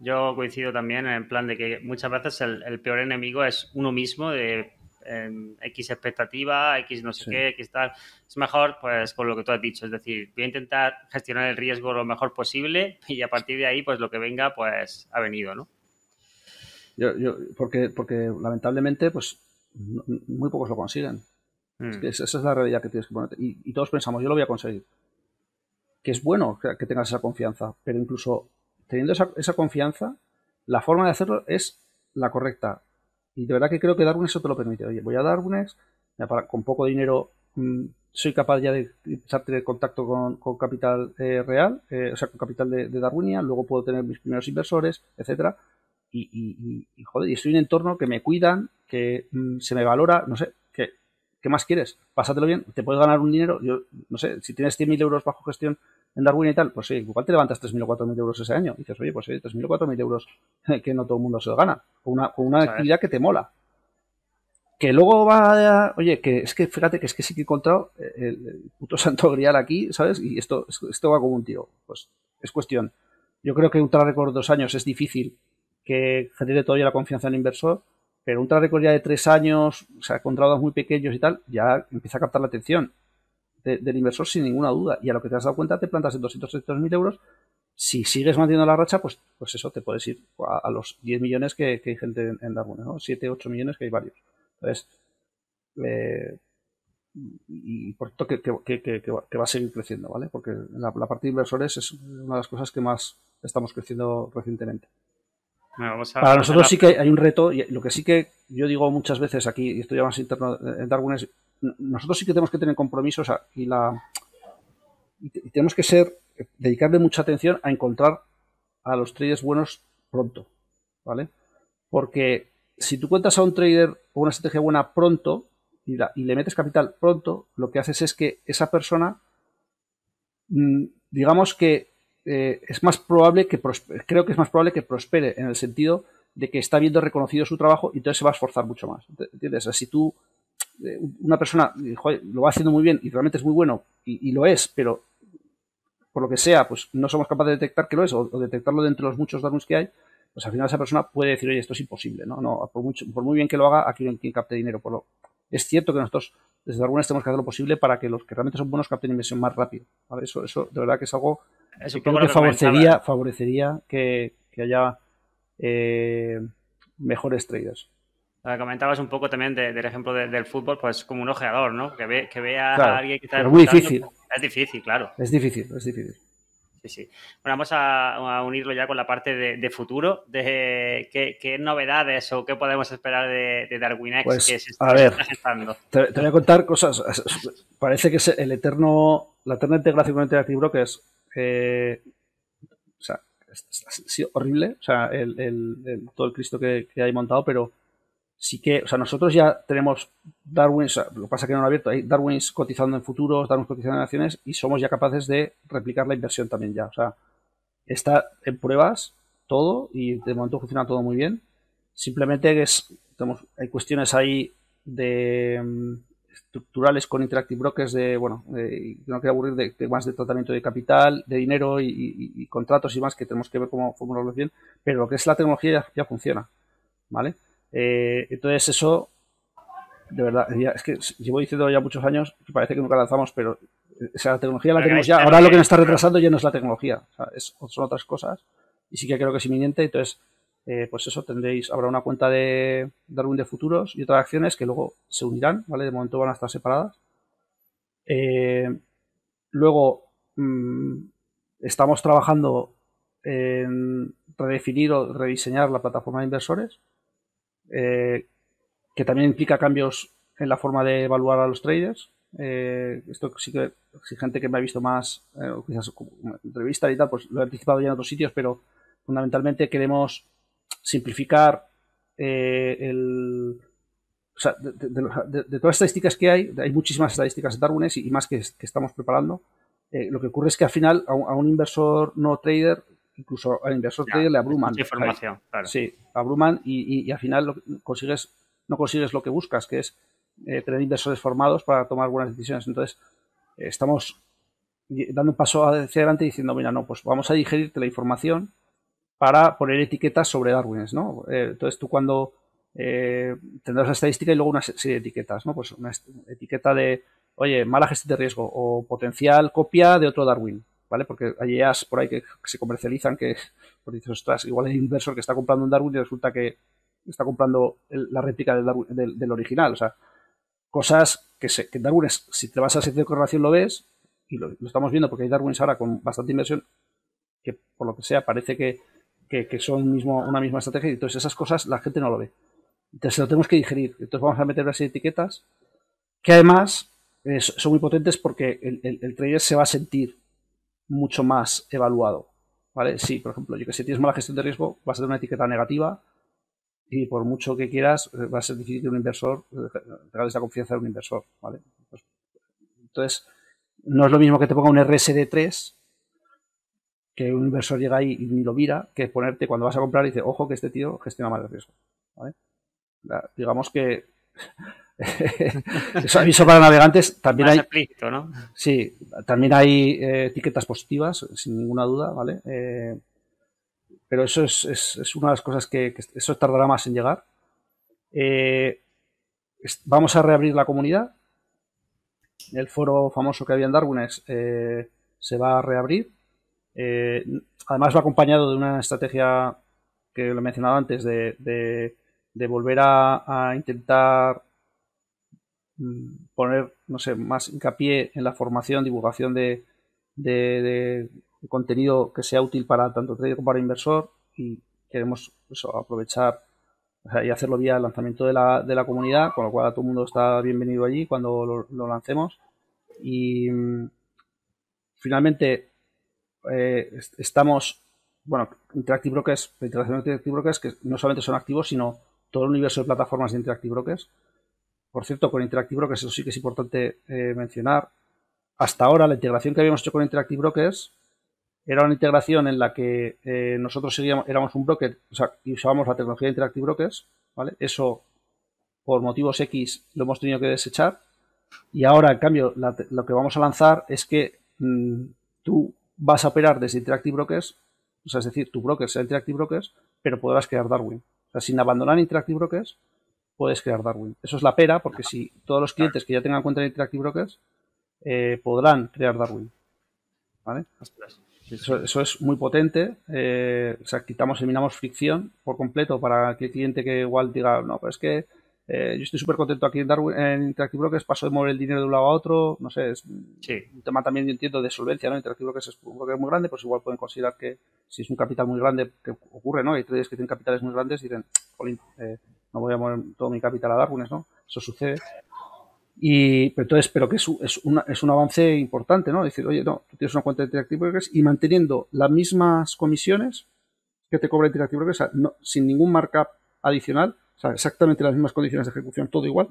Yo coincido también en plan de que muchas veces el, peor enemigo es uno mismo de X expectativa, X no sé qué, X tal. Es mejor, pues, con lo que tú has dicho. Es decir, voy a intentar gestionar el riesgo lo mejor posible y a partir de ahí, pues, lo que venga, pues, ha venido, ¿no? Yo, yo, porque, porque lamentablemente, pues, muy pocos lo consiguen. Mm. esa es la realidad que tienes que ponerte. Y, todos pensamos, yo lo voy a conseguir. Que es bueno que, tengas esa confianza, pero incluso teniendo esa, esa, confianza, la forma de hacerlo es la correcta. Y de verdad que creo que Darwin eso te lo permite. Oye, voy a Darwin, con poco dinero mm, soy capaz ya de empezar a tener contacto con, capital eh, real, eh, o sea, con capital de, de, luego puedo tener mis primeros inversores, etcétera. Y, y, y, joder, y estoy en un entorno que me cuidan, que mm, se me valora, no sé, ¿qué, ¿qué más quieres? Pásatelo bien, te puedes ganar un dinero, yo no sé, si tienes 100.000 euros bajo gestión en Darwin y tal, pues sí, igual te levantas 3.000 o 4.000 euros ese año. Y dices, oye, pues sí, 3.000 o 4.000 euros que no todo el mundo se lo gana, con una, con una actividad que te mola. Que luego va a, oye, que es que fíjate que es que sí que he encontrado el, puto santo grial aquí, ¿sabes? Y esto, esto va como un tío. Pues es cuestión. Yo creo que record de dos años es difícil que genere todavía la confianza del inversor, pero un track record ya de tres años, o sea, con muy pequeños y tal, ya empieza a captar la atención del inversor sin ninguna duda. Y a lo que te has dado cuenta, te plantas en 200 mil euros. Si sigues manteniendo la racha, pues, pues eso, te puedes ir a, los 10 millones que, hay gente en, Darwin, ¿no? 7, 8 millones que hay varios. Entonces, eh, y por que, que, va a seguir creciendo, ¿vale? Porque la, la parte de inversores es una de las cosas que más estamos creciendo recientemente. Para nosotros sí que hay un reto, y lo que sí que yo digo muchas veces aquí, y esto ya más interno en Darwin, es nosotros sí que tenemos que tener compromisos y la y tenemos que ser, dedicarle mucha atención a encontrar a los traders buenos pronto, ¿vale? Porque si tú cuentas a un trader o una estrategia buena pronto y, y le metes capital pronto, lo que haces es que esa persona, mm, digamos que eh, es más probable que creo que es más probable que prospere en el sentido de que está viendo reconocido su trabajo y entonces se va a esforzar mucho más. ¿Entiendes? si tú, eh, una persona lo va haciendo muy bien y realmente es muy bueno y, lo es, pero por lo que sea, pues no somos capaces de detectar que lo es o, detectarlo de los muchos datos que hay, pues al final esa persona puede decir, oye, esto es imposible, ¿no? no por, mucho, por muy bien que lo haga, aquí hay quien capte dinero. Por lo, es cierto que nosotros desde algunas tenemos que hacer lo posible para que los que realmente son buenos capten inversión más rápido. Eso, eso de verdad que es algo que creo que, favorecería, favorecería que, haya eh, mejores traders. Comentabas un poco también del ejemplo del fútbol, pues como un ojeador, ¿no? Que, ve, que vea a alguien que está... Es muy difícil. Es difícil, claro. Es difícil, es difícil. Sí, sí. Bueno, vamos a, unirlo ya con la parte de, futuro, de qué, novedades o qué podemos esperar de, de DarwinX pues, que se está, a ver, Te, voy a contar cosas. Parece que es el eterno, la eterna integración con Interactive Brokers. Eh, o sea, ha sido horrible, o sea, el, todo el Cristo que, hay montado, pero sí que, o sea, nosotros ya tenemos Darwin, lo que pasa que no lo he abierto, hay Darwins cotizando en futuros, Darwins cotizando en acciones y somos ya capaces de replicar la inversión también ya. O sea, está en pruebas todo y de momento funciona todo muy bien. Simplemente es, tenemos, hay cuestiones ahí de mm, estructurales con Interactive Brokers de, bueno, no quiero aburrir de, más de tratamiento de capital, de dinero y, contratos y más que tenemos que ver cómo formularlo bien, pero lo que es la tecnología ya funciona, ¿vale? Eh, entonces eso, de verdad, es que llevo diciendo ya muchos años, que parece que nunca lanzamos, pero esa tecnología la tenemos ya. Ahora lo que nos está retrasando ya no es la tecnología, son otras cosas. Y sí que creo que es inminente, entonces, eh, pues eso, tendréis, habrá una cuenta de Darwin de futuros y otras acciones que luego se unirán, ¿vale? De momento van a estar separadas. Eh, luego, mm, estamos trabajando en redefinir o rediseñar la plataforma de inversores eh, que también implica cambios en la forma de evaluar a los traders. Esto sí que si gente que me ha visto más, quizás como entrevista y tal, pues lo he anticipado ya en otros sitios, pero fundamentalmente queremos simplificar el, o sea, de, todas las estadísticas que hay, hay muchísimas estadísticas de Darwin y, más que, estamos preparando. lo que ocurre es que al final a un, inversor no trader incluso al inversor trader le abruman. información, claro. Sí, abruman y, al final consigues, no consigues lo que buscas, que es eh, tener inversores formados para tomar buenas decisiones. Entonces, estamos dando un paso hacia adelante diciendo, mira, no, pues vamos a digerirte la información para poner etiquetas sobre Darwins, ¿no? Eh, entonces, tú cuando eh, tendrás la estadística y luego una serie de etiquetas, ¿no? Pues una etiqueta de, oye, mala gestión de riesgo o potencial copia de otro Darwin, ¿vale? Porque hay ideas por ahí que, se comercializan que, por dices, ostras, igual un inversor que está comprando un Darwin y resulta que está comprando la réplica del, del, original, o sea, cosas que, se, que Darwin, si te vas a sección de correlación lo ves, y lo, estamos viendo porque hay Darwins ahora con bastante inversión, que por lo que sea parece que, son mismo, una misma estrategia, y entonces esas cosas la gente no lo ve. Entonces lo tenemos que digerir. Entonces vamos a meter las etiquetas que además son muy potentes porque el, trader se va a sentir mucho más evaluado. ¿Vale? Sí, por ejemplo, yo que si tienes mala gestión de riesgo, vas a tener una etiqueta negativa y por mucho que quieras, eh, va a ser difícil que un inversor, eh, tenga esa confianza de un inversor. ¿vale? Entonces, no es lo mismo que te ponga un RSD3 que un inversor llega ahí y lo mira, que ponerte cuando vas a comprar y dice, ojo que este tío gestiona mal el riesgo. ¿vale? digamos que eso aviso para navegantes también hay ¿no? sí también hay eh, etiquetas positivas sin ninguna duda vale eh, pero eso es, es, una de las cosas que, eso tardará más en llegar eh, vamos a reabrir la comunidad el foro famoso que había en Darwin se va a reabrir además va acompañado de una estrategia que lo he mencionado antes de de volver a, intentar mm, poner, no sé, más hincapié en la formación, divulgación de, contenido que sea útil para tanto trader como para inversor y queremos aprovechar y hacerlo vía el lanzamiento de la, de la comunidad, con lo cual todo el mundo está bienvenido allí cuando lo, lancemos. Y mm, finalmente eh, estamos, bueno, Interactive Brokers, Interactive Brokers que no solamente son activos, sino todo el universo de plataformas de Interactive Brokers. Por cierto, con Interactive Brokers, eso sí que es importante eh, mencionar. Hasta ahora, la integración que habíamos hecho con Interactive Brokers era una integración en la que eh, nosotros éramos un broker, o sea, y usábamos la tecnología de Interactive Brokers, ¿vale? Eso, por motivos X, lo hemos tenido que desechar. Y ahora, en cambio, lo que vamos a lanzar es que mm, tú vas a operar desde Interactive Brokers, o sea, es decir, tu broker sea Interactive Brokers, pero podrás crear Darwin. O sea, sin abandonar Interactive Brokers, puedes crear Darwin. Eso es la pera, porque si todos los clientes que ya tengan cuenta en Interactive Brokers eh, podrán crear Darwin. ¿Vale? Eso, es muy potente. Eh, o sea, quitamos, eliminamos fricción por completo para que el cliente que igual diga, no, pues es que eh, yo estoy súper contento aquí en, Darwin, en Interactive Brokers, paso de mover el dinero de un lado a otro, no sé, es un tema también, yo entiendo, de solvencia, ¿no? Interactive Brokers es un broker muy grande, pues igual pueden considerar que si es un capital muy grande, que ocurre, ¿no? Hay traders que tienen capitales muy grandes y dicen, jolín, eh, no voy a mover todo mi capital a Darwin, ¿no? Eso sucede. Y, pero entonces, pero que es, es, una, es un avance importante, ¿no? Decir, oye, no, tú tienes una cuenta de Interactive Brokers y manteniendo las mismas comisiones que te cobra Interactive Brokers, no, sin ningún markup adicional, o sea, exactamente las mismas condiciones de ejecución, todo igual,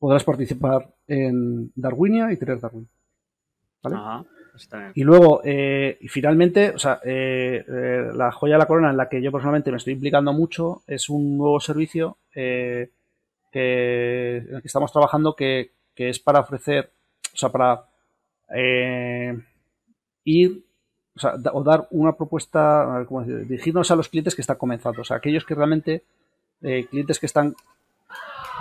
podrás participar en Darwinia y tener Darwin. ¿Vale? Pues y luego, eh, y finalmente, o sea, eh, eh, la joya de la corona en la que yo personalmente me estoy implicando mucho es un nuevo servicio que, en el que estamos trabajando que, es para ofrecer, o sea, para ir o, sea, o dar una propuesta, dirigirnos a los clientes que están comenzando, o sea, aquellos que realmente eh, clientes que están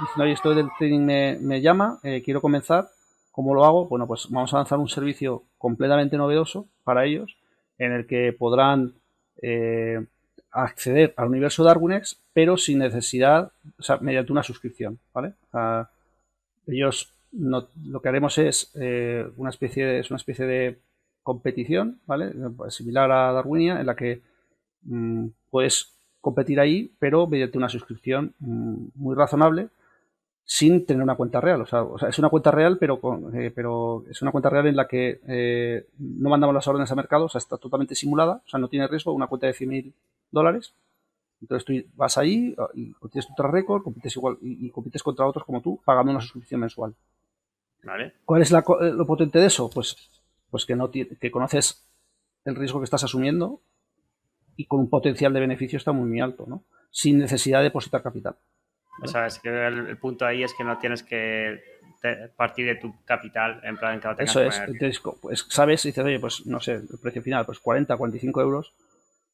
diciendo, oye, esto del trading me, llama, eh, quiero comenzar, ¿cómo lo hago? Bueno, pues vamos a lanzar un servicio completamente novedoso para ellos, en el que podrán eh, acceder al universo Darwinex, pero sin necesidad, o sea, mediante una suscripción, ¿vale? ellos lo que haremos es una especie de, es una especie de competición, ¿vale? Similar a Darwinia, en la que mm, puedes competir ahí, pero mediante una suscripción mm, muy razonable sin tener una cuenta real. O sea, es una cuenta real, pero, eh, pero es una cuenta real en la que eh, no mandamos las órdenes a mercado, o sea, está totalmente simulada, o sea, no tiene riesgo, una cuenta de 100.000 dólares. Entonces tú vas ahí ah, y tienes tu track record, compites igual y, compites contra otros como tú, pagando una suscripción mensual. ¿Cuál es eh, lo potente de eso? Pues, pues que, no que conoces el riesgo que estás asumiendo y con un potencial de beneficio está muy, muy alto, ¿no? Sin necesidad de depositar capital. ¿vale? que el, punto ahí es que no tienes que partir de tu capital en plan que Eso es, entonces, pues sabes y dices, oye, pues no sé, el precio final, pues 40, 45 euros,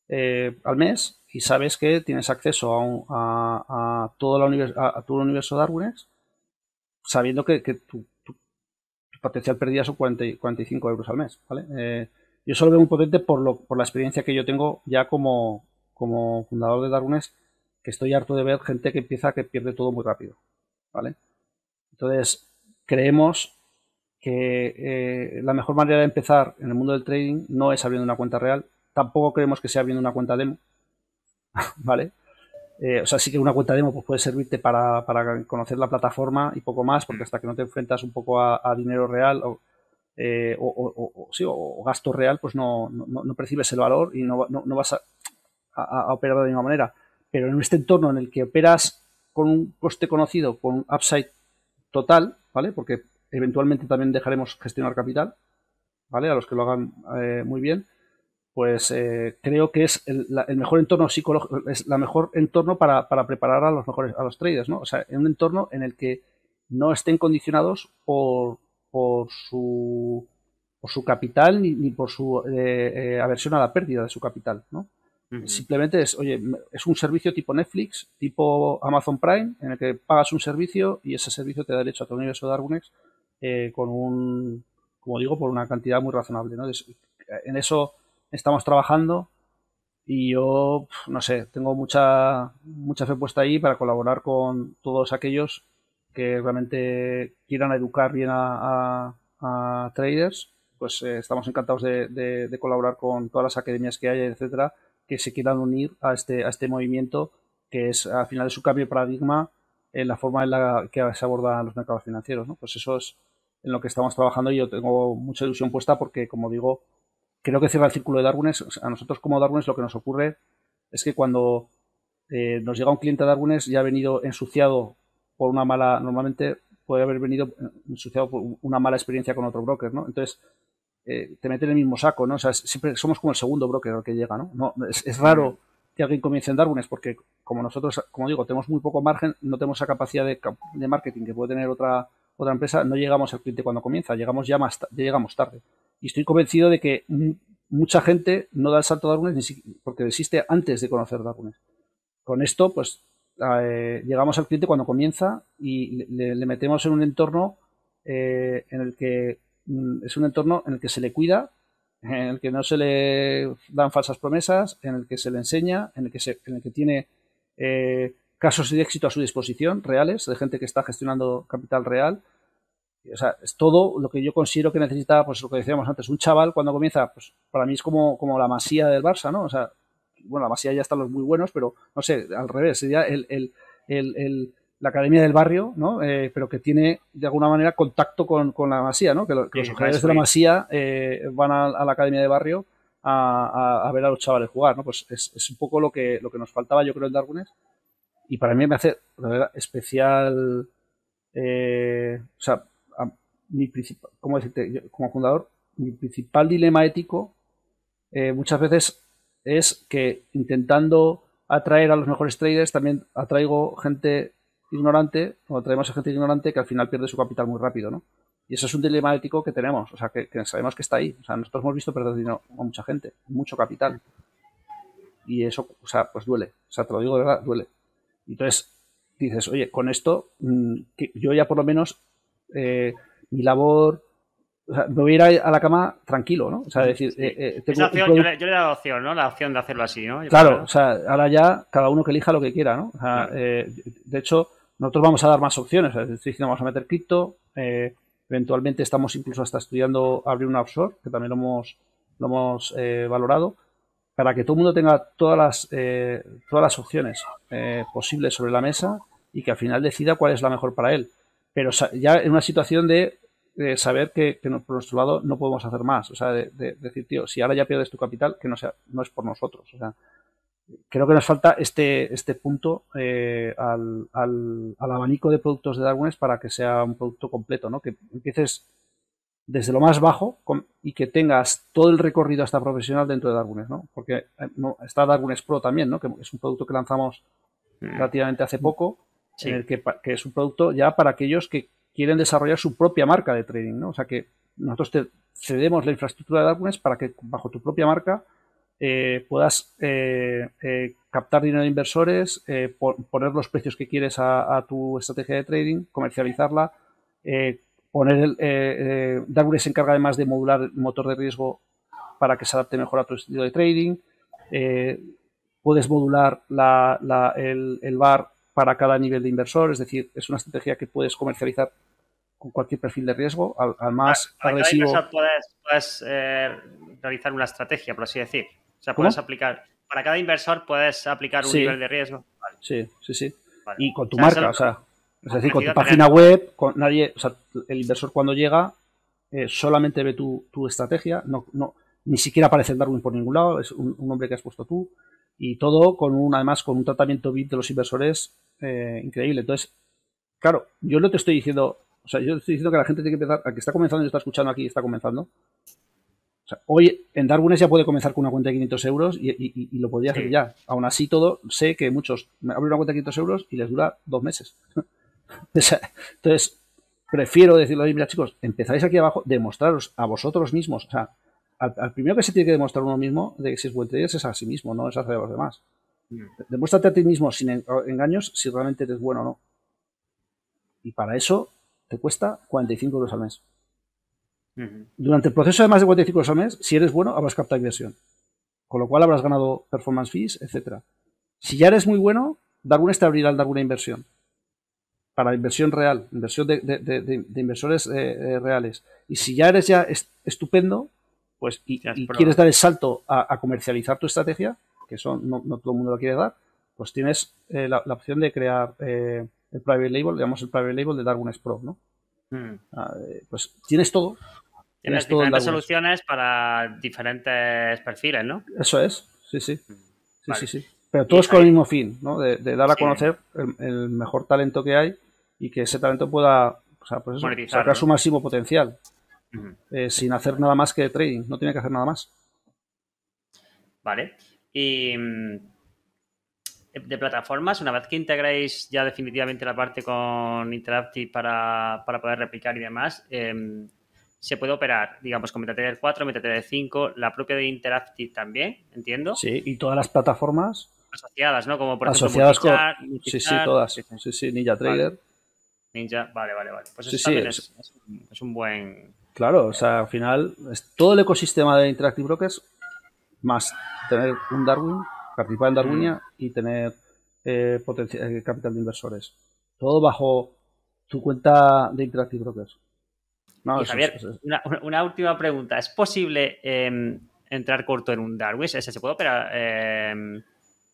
eh, al mes y sabes que tienes acceso a, todo, la a, todo el universo Darwinex sabiendo que, tu, potencial pérdida son 45 euros al mes. ¿vale? Eh, yo solo veo muy potente por, lo, por la experiencia que yo tengo ya como, como fundador de Darwinex, que estoy harto de ver gente que empieza que pierde todo muy rápido. ¿vale? Entonces, creemos que eh, la mejor manera de empezar en el mundo del trading no es abriendo una cuenta real. Tampoco creemos que sea abriendo una cuenta demo. ¿Vale? Eh, o sea, sí que una cuenta demo pues, puede servirte para, conocer la plataforma y poco más, porque hasta que no te enfrentas un poco a, dinero real o, eh, o, gasto real, pues no, percibes el valor y no, vas a, operar de la manera. Pero en este entorno en el que operas con un coste conocido, con un upside total, ¿vale? Porque eventualmente también dejaremos gestionar capital, ¿vale? A los que lo hagan eh, muy bien, pues eh, creo que es el, mejor entorno psicológico, es la mejor entorno para, preparar a los mejores, a los traders, ¿no? O sea, en un entorno en el que no estén condicionados por, por su por su capital ni, por su eh, aversión a la pérdida de su capital, ¿no? Simplemente es, oye, es un servicio tipo Netflix, tipo Amazon Prime, en el que pagas un servicio y ese servicio te da derecho a tu universo de Darwinex eh, con un, como digo, por una cantidad muy razonable. ¿no? En eso estamos trabajando y yo, no sé, tengo mucha, mucha fe puesta ahí para colaborar con todos aquellos que realmente quieran educar bien a, traders. Pues eh, estamos encantados de, colaborar con todas las academias que hay, etcétera, que se quieran unir a este, a este movimiento que es al final de su cambio de paradigma en la forma en la que se abordan los mercados financieros. Pues eso es en lo que estamos trabajando y yo tengo mucha ilusión puesta porque, como digo, creo que cierra el círculo de Darwines. A nosotros como Darwines lo que nos ocurre es que cuando eh, nos llega un cliente a Darwines ya ha venido ensuciado por una mala, normalmente puede haber venido ensuciado por una mala experiencia con otro broker, ¿no? Entonces, eh, te mete en el mismo saco, ¿no? O sea, siempre somos como el segundo broker que llega, ¿no? no es, raro que alguien comience en Darwin, porque como nosotros, como digo, tenemos muy poco margen, no tenemos esa capacidad de, marketing que puede tener otra, otra empresa, no llegamos al cliente cuando comienza, llegamos ya más, ya llegamos tarde. Y estoy convencido de que mucha gente no da el salto a Darwin porque existe antes de conocer Darwin. Con esto, pues, eh, llegamos al cliente cuando comienza y le, metemos en un entorno eh, en el que Mm, es un entorno en el que se le cuida, en el que no se le dan falsas promesas, en el que se le enseña, en el que, se, en el que tiene eh, casos de éxito a su disposición, reales, de gente que está gestionando capital real. O sea, es todo lo que yo considero que necesita, pues lo que decíamos antes, un chaval cuando comienza, pues para mí es como, como la masía del Barça, ¿no? O sea, bueno, la masía ya están los muy buenos, pero no sé, al revés, sería el, el, el la academia del barrio, ¿no? Eh, pero que tiene de alguna manera contacto con, la masía, ¿no? Que, los jugadores de la masía eh, van a, la academia de barrio a, ver a los chavales jugar, ¿no? Pues es, un poco lo que, lo que nos faltaba, yo creo, en Darwines. Y para mí me hace, verdad, especial. Eh, o sea, mi principal, ¿cómo decirte? como fundador, mi principal dilema ético muchas veces es que intentando atraer a los mejores traders, también atraigo gente ignorante, o traemos a gente ignorante que al final pierde su capital muy rápido, ¿no? Y eso es un dilema ético que tenemos, o sea, que, sabemos que está ahí. O sea, nosotros hemos visto perder dinero a mucha gente, mucho capital. Y eso, o sea, pues duele. O sea, te lo digo de verdad, duele. Entonces, dices, oye, con esto, mm, yo ya por lo menos, eh, mi labor, o sea, me voy a ir a, la cama tranquilo, ¿no? O sea, decir, eh, eh, opción, yo, le, he dado opción, ¿no? La opción de hacerlo así, ¿no? claro, o sea, ahora ya cada uno que elija lo que quiera, ¿no? O sea, de hecho, nosotros vamos a dar más opciones, es decir, vamos a meter cripto, eh, eventualmente estamos incluso hasta estudiando abrir una offshore, que también lo hemos, lo hemos eh, valorado, para que todo el mundo tenga todas las, eh, todas las opciones posibles sobre la mesa y que al final decida cuál es la mejor para él. Pero ya en una situación de, saber que, por nuestro lado no podemos hacer más. O sea, de, decir, tío, si ahora ya pierdes tu capital, que no, sea, no es por nosotros. O sea, creo que nos falta este, este punto eh, al, al, abanico de productos de Darwin's para que sea un producto completo, ¿no? Que empieces desde lo más bajo y que tengas todo el recorrido hasta profesional dentro de Darwin's, ¿no? Porque eh, no, está Darwin's Pro también, ¿no? Que es un producto que lanzamos mm. relativamente hace poco, en el que, que, es un producto ya para aquellos que quieren desarrollar su propia marca de trading, ¿no? O sea que nosotros te cedemos la infraestructura de Darwin's para que bajo tu propia marca eh, puedas eh, captar dinero de inversores, poner los precios que quieres a, tu estrategia de trading, comercializarla, poner Darwin se encarga además de modular el motor de riesgo para que se adapte mejor a tu estilo de trading. puedes modular el, el bar para cada nivel de inversor, es decir, es una estrategia que puedes comercializar con cualquier perfil de riesgo, al, más para, agresivo. puedes, eh, realizar una estrategia, por así decir. O sea, puedes aplicar. Para cada inversor puedes aplicar un nivel de riesgo. Sí, sí, sí. Y con tu marca, o sea, es decir, con tu página web, con nadie, o sea, el inversor cuando llega eh, solamente ve tu, estrategia, no, no, ni siquiera aparece el Darwin por ningún lado, es un, nombre que has puesto tú y todo con un, además con un tratamiento VIP de los inversores eh, increíble. Entonces, claro, yo no te estoy diciendo o sea, yo estoy diciendo que la gente tiene que empezar, a que está comenzando y está escuchando aquí, está comenzando. O sea, hoy en Darwin ya puede comenzar con una cuenta de 500 euros y, lo podría hacer ya. Aún así, todo, sé que muchos abren una cuenta de 500 euros y les dura dos meses. Entonces, prefiero decirlo, mira chicos, empezáis aquí abajo, demostraros a vosotros mismos. O sea, al, primero que se tiene que demostrar uno mismo de que si es buen trader es a sí mismo, no es hacia los demás. Mm. Demuéstrate a ti mismo sin engaños si realmente eres bueno o no. Y para eso te cuesta 45 euros al mes. Durante el proceso de más de 45 euros al mes, si eres bueno, habrás captado inversión. Con lo cual habrás ganado performance fees, etcétera. Si ya eres muy bueno, Darwin te abrirá Darwin inversión. Para inversión real, inversión de, inversores eh, eh, reales. Y si ya eres ya estupendo, pues y, quieres dar el salto a, comercializar tu estrategia, que eso no, todo el mundo lo quiere dar, pues tienes eh, la, opción de crear el private label, digamos el private label de Darwin Pro, ¿no? Hmm. Ah, eh, pues tienes todo. Tienes, diferentes soluciones para diferentes perfiles, ¿no? Eso es, sí, sí. Hmm. Sí, sí, sí. Pero todos con el mismo fin, ¿no? De, dar a conocer el, mejor talento que hay y que ese talento pueda o sea, pues sacar su máximo potencial. Eh, sin hacer nada más que trading, no tiene que hacer nada más. Vale. Y mm, de plataformas, una vez que integréis ya definitivamente la parte con Interactive para, poder replicar y demás, em, se puede operar, digamos, con MetaTrader 4, MetaTrader 5, la propia de Interactive también, entiendo. Sí, y todas las plataformas asociadas, ¿no? Como por asociadas con sí, sí, todas. Sí, sí, Ninja Trader. Ninja, vale, vale, vale. Pues eso también es, es, un, buen. Claro, o sea, al final, es todo el ecosistema de Interactive Brokers, más tener un Darwin, participar en Darwinia mm. Y tener eh, eh, capital de inversores. Todo bajo tu cuenta de Interactive Brokers. Javier, Una, última pregunta. ¿Es posible em, entrar corto en un Darwin? ¿Ese se puede operar? Em?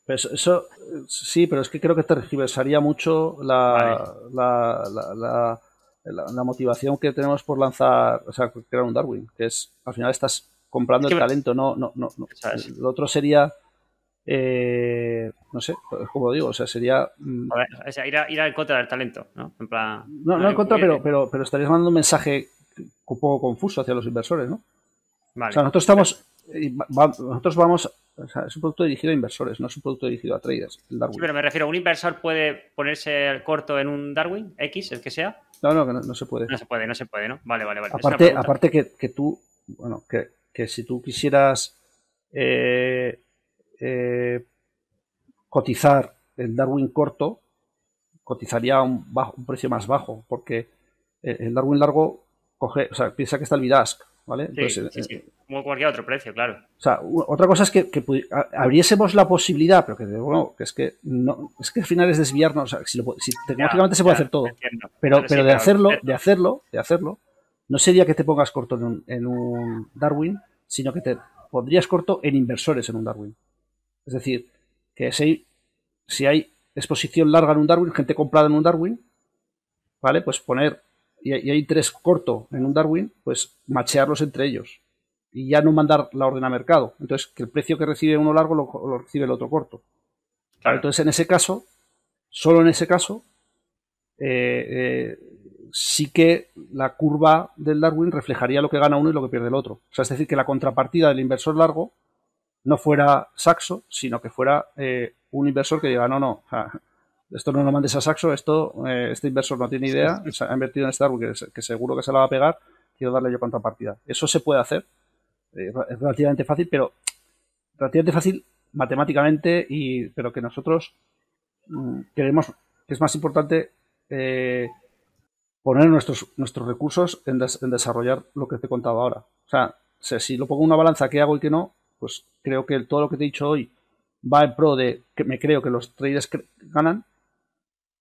Pues eso, sí, pero es que creo que te reversaría mucho la, la, la, motivación que tenemos por lanzar, o sea, crear un Darwin, que es, al final estás comprando el talento, no, no, no, no. Lo otro sería eh, no sé, como digo, o sea, sería. Mm, ir, a, ir en contra del talento, ¿no? En plan, no, no en contra, pero, pero, pero estarías mandando un mensaje un poco confuso hacia los inversores, ¿no? O sea, nosotros estamos. Nosotros vamos. O sea, es un producto dirigido a inversores, no es un producto dirigido a traders. El Darwin. pero me refiero, ¿un inversor puede ponerse corto en un Darwin X, el que sea? No, no, que no, se puede. No se puede, no se puede, ¿no? Vale, vale, vale. Aparte, aparte que, que, tú, bueno, que, que si tú quisieras eh, eh, cotizar el Darwin corto, cotizaría a un, bajo, un precio más bajo, porque el Darwin largo coge, o sea, piensa que está el Bidask, ¿vale? Sí, eh, Como cualquier otro precio, claro. O sea, otra cosa es que, abriésemos la posibilidad, pero que, bueno, que es que no, es que al final es desviarnos, o sea, si, tecnológicamente se puede hacer todo, pero, pero de hacerlo, de hacerlo, de hacerlo, no sería que te pongas corto en un, en un Darwin, sino que te pondrías corto en inversores en un Darwin. Es decir, que si, si hay exposición larga en un Darwin, gente comprada en un Darwin, ¿vale? Pues poner, y, hay interés corto en un Darwin, pues machearlos entre ellos. Y ya no mandar la orden a mercado. Entonces, que el precio que recibe uno largo lo, recibe el otro corto. Entonces, en ese caso, solo en ese caso, eh, eh, sí que la curva del Darwin reflejaría lo que gana uno y lo que pierde el otro. O sea, es decir, que la contrapartida del inversor largo no fuera Saxo, sino que fuera eh, un inversor que diga, no, no, esto no lo mandes a Saxo, esto, eh, este inversor no tiene idea, ha invertido en Starbucks, que, que, seguro que se la va a pegar, quiero darle yo contrapartida. Eso se puede hacer, eh, es relativamente fácil, pero relativamente fácil matemáticamente, y, pero que nosotros mm, queremos que es más importante eh, poner nuestros, nuestros recursos en, desarrollar lo que te he contado ahora. O sea, si lo pongo en una balanza, qué hago y qué no, pues creo que todo lo que te he dicho hoy va en pro de que me creo que los traders ganan.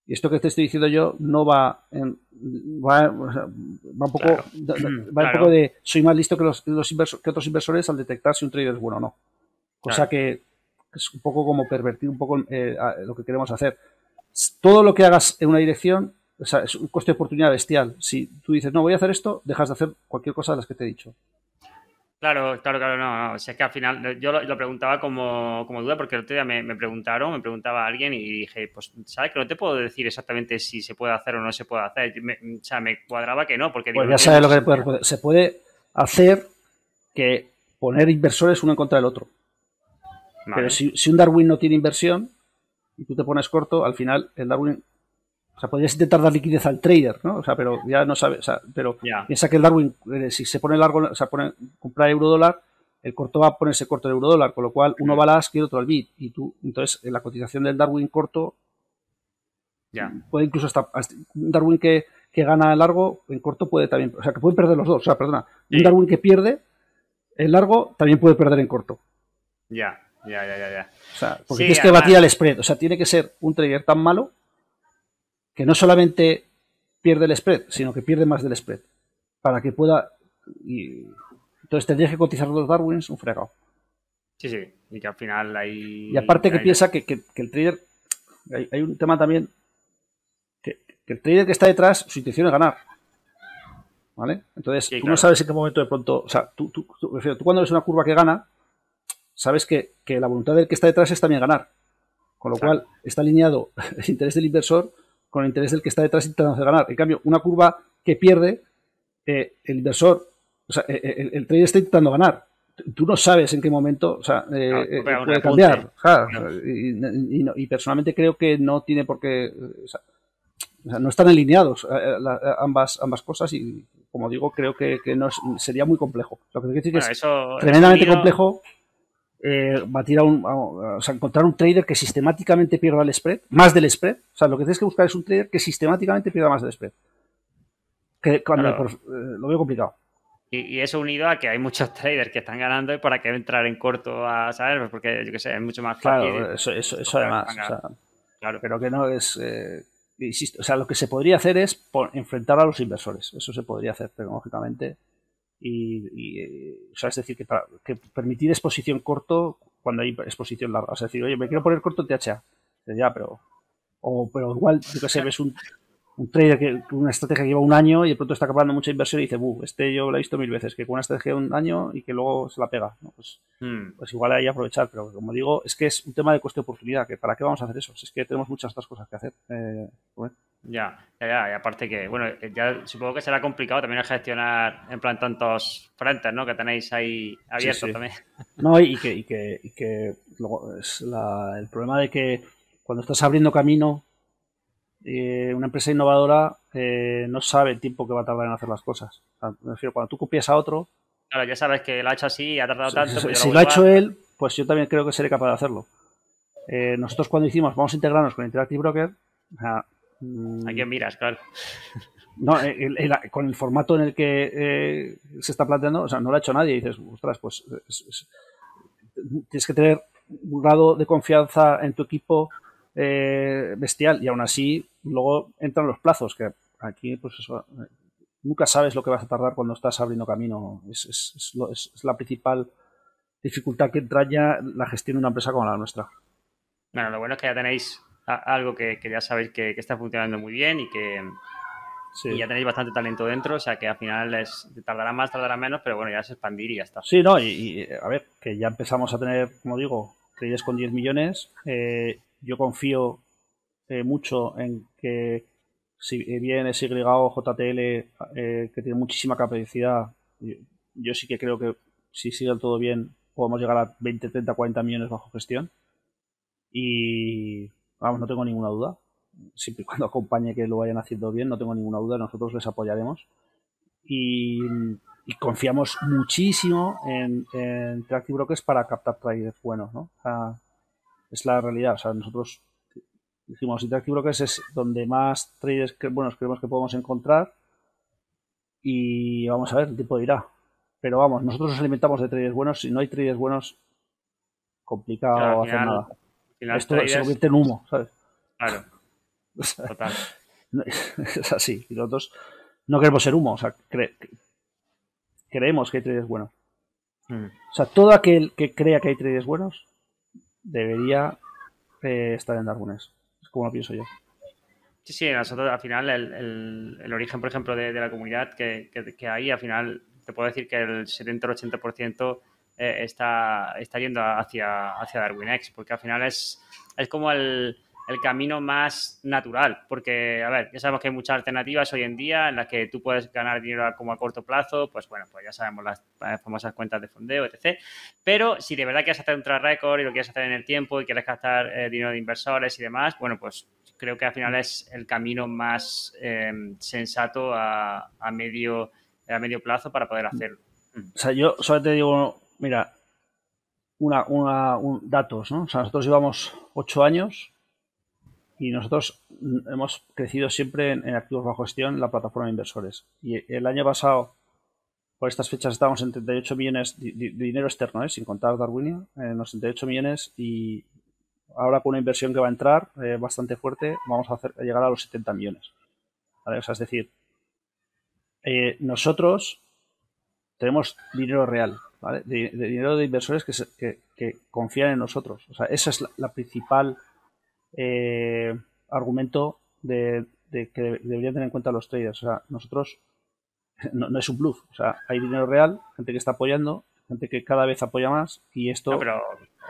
Y esto que te estoy diciendo yo no va en, va, va un poco va un poco de soy más listo que los, que otros inversores al detectar si un trader es bueno o no. Cosa que es un poco como pervertir un poco eh, lo que queremos hacer. Todo lo que hagas en una dirección o sea, es un coste de oportunidad bestial. Si tú dices, no, voy a hacer esto, dejas de hacer cualquier cosa de las que te he dicho. Claro, claro, claro, no, no. O sea, es que al final yo lo, preguntaba como, duda porque el otro día me, preguntaron, me preguntaba alguien y dije, pues, ¿sabes que no te puedo decir exactamente si se puede hacer o no se puede hacer? o sea, me cuadraba que no, porque... Pues ya sabes lo que puede, se puede hacer que poner inversores uno en contra del otro. Pero si, si un Darwin no tiene inversión y tú te pones corto, al final el Darwin o sea, podrías intentar dar liquidez al trader, ¿no? O sea, pero ya no sabe, o sea, pero piensa que el Darwin, eh, si se pone largo, o sea, pone, comprar euro dólar, el corto va a ponerse corto de euro dólar, con lo cual uno va al ASC y otro al BIT. Y tú, entonces, en la cotización del Darwin corto, ya. puede incluso hasta, un Darwin que, que gana largo, en corto puede también, o sea, que pueden perder los dos, o sea, perdona, un Darwin que pierde el largo también puede perder en corto. Ya, ya, ya, ya. ya. O sea, porque tienes que batir al spread, o sea, tiene que ser un trader tan malo que no solamente pierde el spread, sino que pierde más del spread. Para que pueda. Y, entonces tendrías que cotizar los Darwins un fregado. Sí, sí. Y que al final hay. Y aparte que piensa que, el trader. Hay, un tema también. Que, el trader que está detrás, su intención es ganar. ¿Vale? Entonces, tú no sabes en qué momento de pronto. O sea, tú, tú, tú, cuando ves una curva que gana, sabes que, la voluntad del que está detrás es también ganar. Con lo cual, está alineado el interés del inversor con el interés del que está detrás intentando hacer ganar. En cambio, una curva que pierde, eh, el inversor, o sea, eh, eh, el, trader está intentando ganar. Tú no sabes en qué momento o sea, puede cambiar. y, personalmente creo que no tiene por qué. O sea, no están alineados ambas, ambas cosas y, como digo, creo que, no sería muy complejo. Lo que quiero decir es tremendamente complejo eh, batir a un, o sea, encontrar un trader que sistemáticamente pierda el spread, más del spread. O sea, lo que tienes que buscar es un trader que sistemáticamente pierda más del spread. Que cuando eh, lo veo complicado. Y, eso unido a que hay muchos traders que están ganando y para qué entrar en corto a saber, pues porque yo que sé, es mucho más fácil. Claro, eso, eso, además. claro. Pero que no es. Eh, insisto, o sea, lo que se podría hacer es enfrentar a los inversores. Eso se podría hacer tecnológicamente y, o sea, es decir, que, para, que permitir exposición corto cuando hay exposición larga. O sea, decir, oye, me quiero poner corto en THA. Ya, pero, o, pero igual, yo que sé, ves un, un trader que una estrategia que lleva un año y de pronto está acabando mucha inversión y dice, buh, este yo lo he visto mil veces, que con una estrategia de un año y que luego se la pega. Pues, hmm. pues, igual hay que aprovechar, pero como digo, es que es un tema de coste de oportunidad, que para qué vamos a hacer eso, es que tenemos muchas otras cosas que hacer. Eh, ya, ya, ya, y aparte que, bueno, ya supongo que será complicado también gestionar en plan tantos frentes, ¿no? Que tenéis ahí abiertos también. No, y que, y que, y que luego es el problema de que cuando estás abriendo camino, eh, una empresa innovadora eh, no sabe el tiempo que va a tardar en hacer las cosas. me refiero, cuando tú copias a otro. Claro, ya sabes que lo ha hecho así y ha tardado tanto. Pues si, lo, ha hecho él, pues yo también creo que seré capaz de hacerlo. Eh, nosotros cuando hicimos, vamos a integrarnos con Interactive Broker, Mm. ¿A quién miras? Claro. No, con el formato en el que eh, se está planteando, o sea, no lo ha hecho nadie. Y dices, ostras, pues tienes que tener un grado de confianza en tu equipo eh, bestial. Y aún así, luego entran los plazos, que aquí, pues eso, nunca sabes lo que vas a tardar cuando estás abriendo camino. Es, la principal dificultad que entraña la gestión de una empresa como la nuestra. Bueno, lo bueno es que ya tenéis algo que, ya sabéis que, está funcionando muy bien y que ya tenéis bastante talento dentro, o sea que al final tardará más, tardará menos, pero bueno, ya es expandir y ya está. Sí, no, y, a ver, que ya empezamos a tener, como digo, traders con 10 millones. Eh, yo confío eh, mucho en que si bien es Y o JTL, eh, que tiene muchísima capacidad, yo, sí que creo que si sigue todo bien, podemos llegar a 20, 30, 40 millones bajo gestión. Y Vamos, no tengo ninguna duda. Siempre y cuando acompañe que lo vayan haciendo bien, no tengo ninguna duda, nosotros les apoyaremos. Y, confiamos muchísimo en, en Interactive Brokers para captar traders buenos, ¿no? O sea, es la realidad. O sea, nosotros dijimos Interactive Brokers es donde más traders que, buenos creemos que podemos encontrar y vamos a ver, el tiempo dirá. Pero vamos, nosotros nos alimentamos de traders buenos. Si no hay traders buenos, complicado Claro, hacer final- nada. final Esto traders- se convierte en humo, ¿sabes? Claro, total. es así. Y nosotros no queremos ser humo. O sea, cre- creemos que hay traders buenos. Mm. O sea, todo aquel que crea que hay traders buenos debería eh, estar en Darwiners. Es como lo pienso yo. Sí, sí, nosotros al final el, el- origen, por ejemplo, de, la comunidad que, que- hay, al final te puedo decir que el 70 o 80% eh, está, está yendo hacia, hacia DarwinX, porque al final es, es como el, el camino más natural, porque, a ver, ya sabemos que hay muchas alternativas hoy en día en las que tú puedes ganar dinero como a corto plazo, pues bueno, pues ya sabemos las famosas cuentas de fondeo, etc. Pero si de verdad quieres hacer un track record y lo quieres hacer en el tiempo y quieres gastar eh, dinero de inversores y demás, bueno, pues creo que al final es el camino más eh, sensato a, a medio, a medio plazo para poder hacerlo. O sea, yo solo te digo, mira, una, una, un- datos, ¿no? O sea, nosotros llevamos ocho años y nosotros mm, hemos crecido siempre en, activos bajo gestión en la plataforma de inversores. Y el año pasado, por estas fechas, estábamos en 38 millones de, dinero externo, ¿eh? sin contar Darwinia, en los 38 millones y ahora con una inversión que va a entrar eh, bastante fuerte, vamos a, hacer, llegar a los 70 millones. Es decir, eh, nosotros tenemos dinero real, ¿vale? De, dinero de inversores que, se- que- confían en nosotros. O sea, esa es la principal eh, argumento de, de que deberían tener en cuenta los traders. O sea, nosotros no, no es un bluff. O sea, hay dinero real, gente que está apoyando, gente que cada vez apoya más y esto No, pero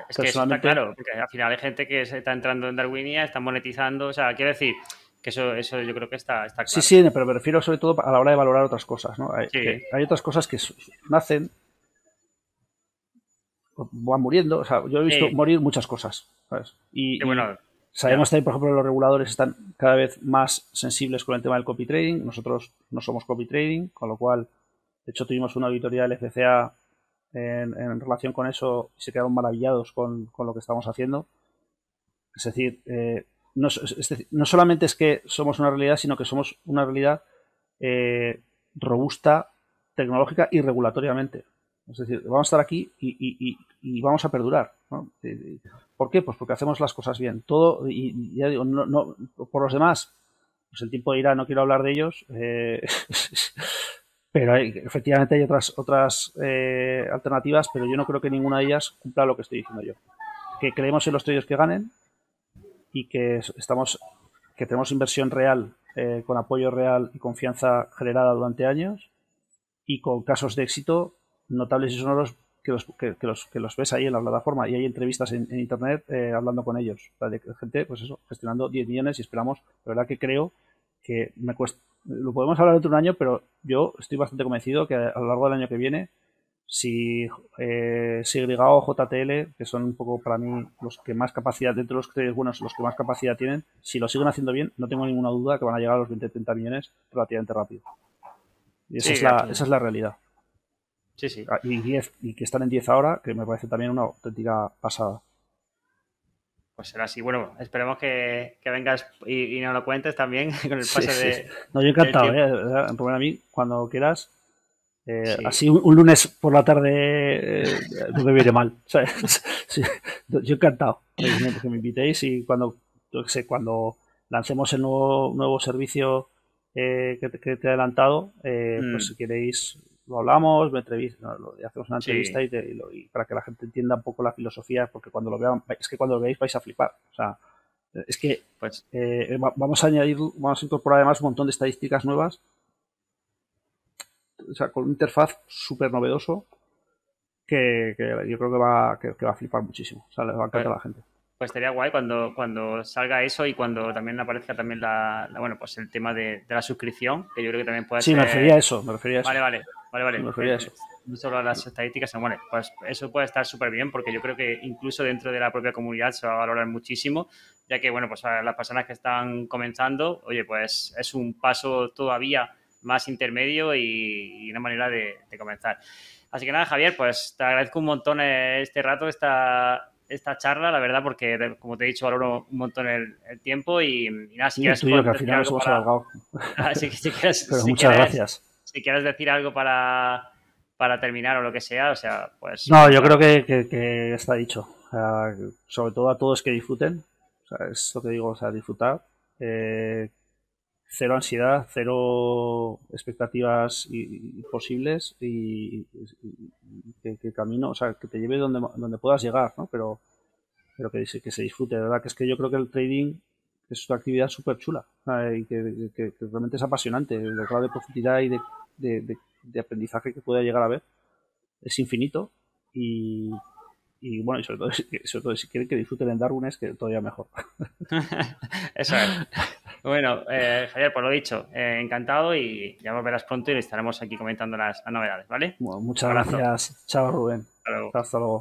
es que eso está claro, porque al final hay gente que se está entrando en Darwinia, está monetizando, o sea, quiero decir que eso, eso yo creo que está, está claro. Sí, sí, pero me refiero sobre todo a la hora de valorar otras cosas, ¿no? Hay, Sí. que hay otras cosas que nacen, van muriendo, o sea, yo he visto Sí. morir muchas cosas, ¿sabes? Y, Y bueno, y sabemos también, por ejemplo, los reguladores están cada vez más sensibles con el tema del copy trading, nosotros no somos copy trading, con lo cual, de hecho, tuvimos una auditoría del FCA en, en relación con eso y se quedaron maravillados con, con lo que estamos haciendo. Es decir, eh, no, es decir, no solamente es que somos una realidad, sino que somos una realidad eh, robusta, tecnológica y regulatoriamente. Es decir, vamos a estar aquí y, vamos a perdurar. Y- y- ¿Por qué? Pues porque hacemos las cosas bien. Todo, y, ya digo, no, no- por los demás, pues el tiempo dirá, no quiero hablar de ellos, eh, pero hay- efectivamente hay otras, otras eh, alternativas, pero yo no creo que ninguna de ellas cumpla lo que estoy diciendo yo. Que creemos en los traders que ganen y que es- estamos que tenemos inversión real eh, con apoyo real y confianza generada durante años y con casos de éxito notables y sonoros que los, que, que los, que los ves ahí en la plataforma y hay entrevistas en, en internet eh, hablando con ellos. O sea, de gente, pues eso, gestionando 10 millones y esperamos, la verdad que creo que me cuesta, lo podemos hablar dentro de un año, pero yo estoy bastante convencido que a lo largo del año que viene, si eh, o JTL, que son un poco para mí los que más capacidad, dentro de los traders buenos, los que más capacidad tienen, si lo siguen haciendo bien, no tengo ninguna duda que van a llegar a los 20-30 millones relativamente rápido. Y esa, Sí, es la, esa es la realidad. Sí, sí. Ah, Y, 10, y que están en 10 ahora, que me parece también una auténtica pasada. Pues será así. Bueno, esperemos que, que vengas y, y nos lo cuentes también con el pase sí. de... No, yo encantado, ¿eh? Rubén, a mí, cuando quieras. eh, Sí. Así un, un lunes por la tarde eh, no me viene mal. ¿sabes? Yo encantado que me, invitéis y cuando, yo sé, cuando lancemos el nuevo, nuevo servicio eh, que, te- que te he adelantado, eh, Mm. pues si queréis lo hablamos, me entrevist- no, lo- hacemos una Sí. entrevista y, te- y lo- y para que la gente entienda un poco la filosofía, porque cuando lo vean, es que cuando lo veáis vais a flipar. O sea, es que Pues eh, va- vamos a añadir, vamos a incorporar además un montón de estadísticas nuevas. O sea, con un interfaz súper novedoso que, que yo creo que va, que, que va a flipar muchísimo. O sea, le va a encantar a la gente. Pues estaría guay cuando, cuando salga eso y cuando también aparezca también la, la- bueno, pues el tema de, de la suscripción, que yo creo que también puede Sí, ser... me refería a eso, me refería a eso. Vale, vale, vale, vale. Me refería a eso. No solo a las estadísticas, bueno, pues eso puede estar súper bien porque yo creo que incluso dentro de la propia comunidad se va a valorar muchísimo, ya que, bueno, pues a las personas que están comenzando, oye, pues es un paso todavía más intermedio y, una manera de, comenzar. Así que nada, Javier, pues te agradezco un montón este rato, esta, esta charla, la verdad, porque como te he dicho, valoro un montón el, tiempo y, nada, si quieres... que al final hemos alargado. Pero muchas gracias. Si quieres decir algo para, para terminar o lo que sea, o sea, pues... No, yo creo que, está dicho. sobre todo a todos que disfruten. O sea, es lo que digo, o sea, disfrutar. Eh, cero ansiedad, cero expectativas posibles y, que, camino, o sea, que te lleve donde, donde puedas llegar, ¿no? Pero, pero que, que se disfrute, de verdad, que es que yo creo que el trading es una actividad súper chula y que, realmente es apasionante. El grado de profundidad y de, de, aprendizaje que pueda llegar a ver es infinito y, y bueno, y sobre todo, sobre todo si quieren que disfruten en Darwin es que todavía mejor. Eso es. Bueno, eh, Javier, por lo dicho, eh, encantado y ya volverás pronto y estaremos aquí comentando las, novedades, ¿vale? muchas gracias. Chao, Rubén. Hasta luego.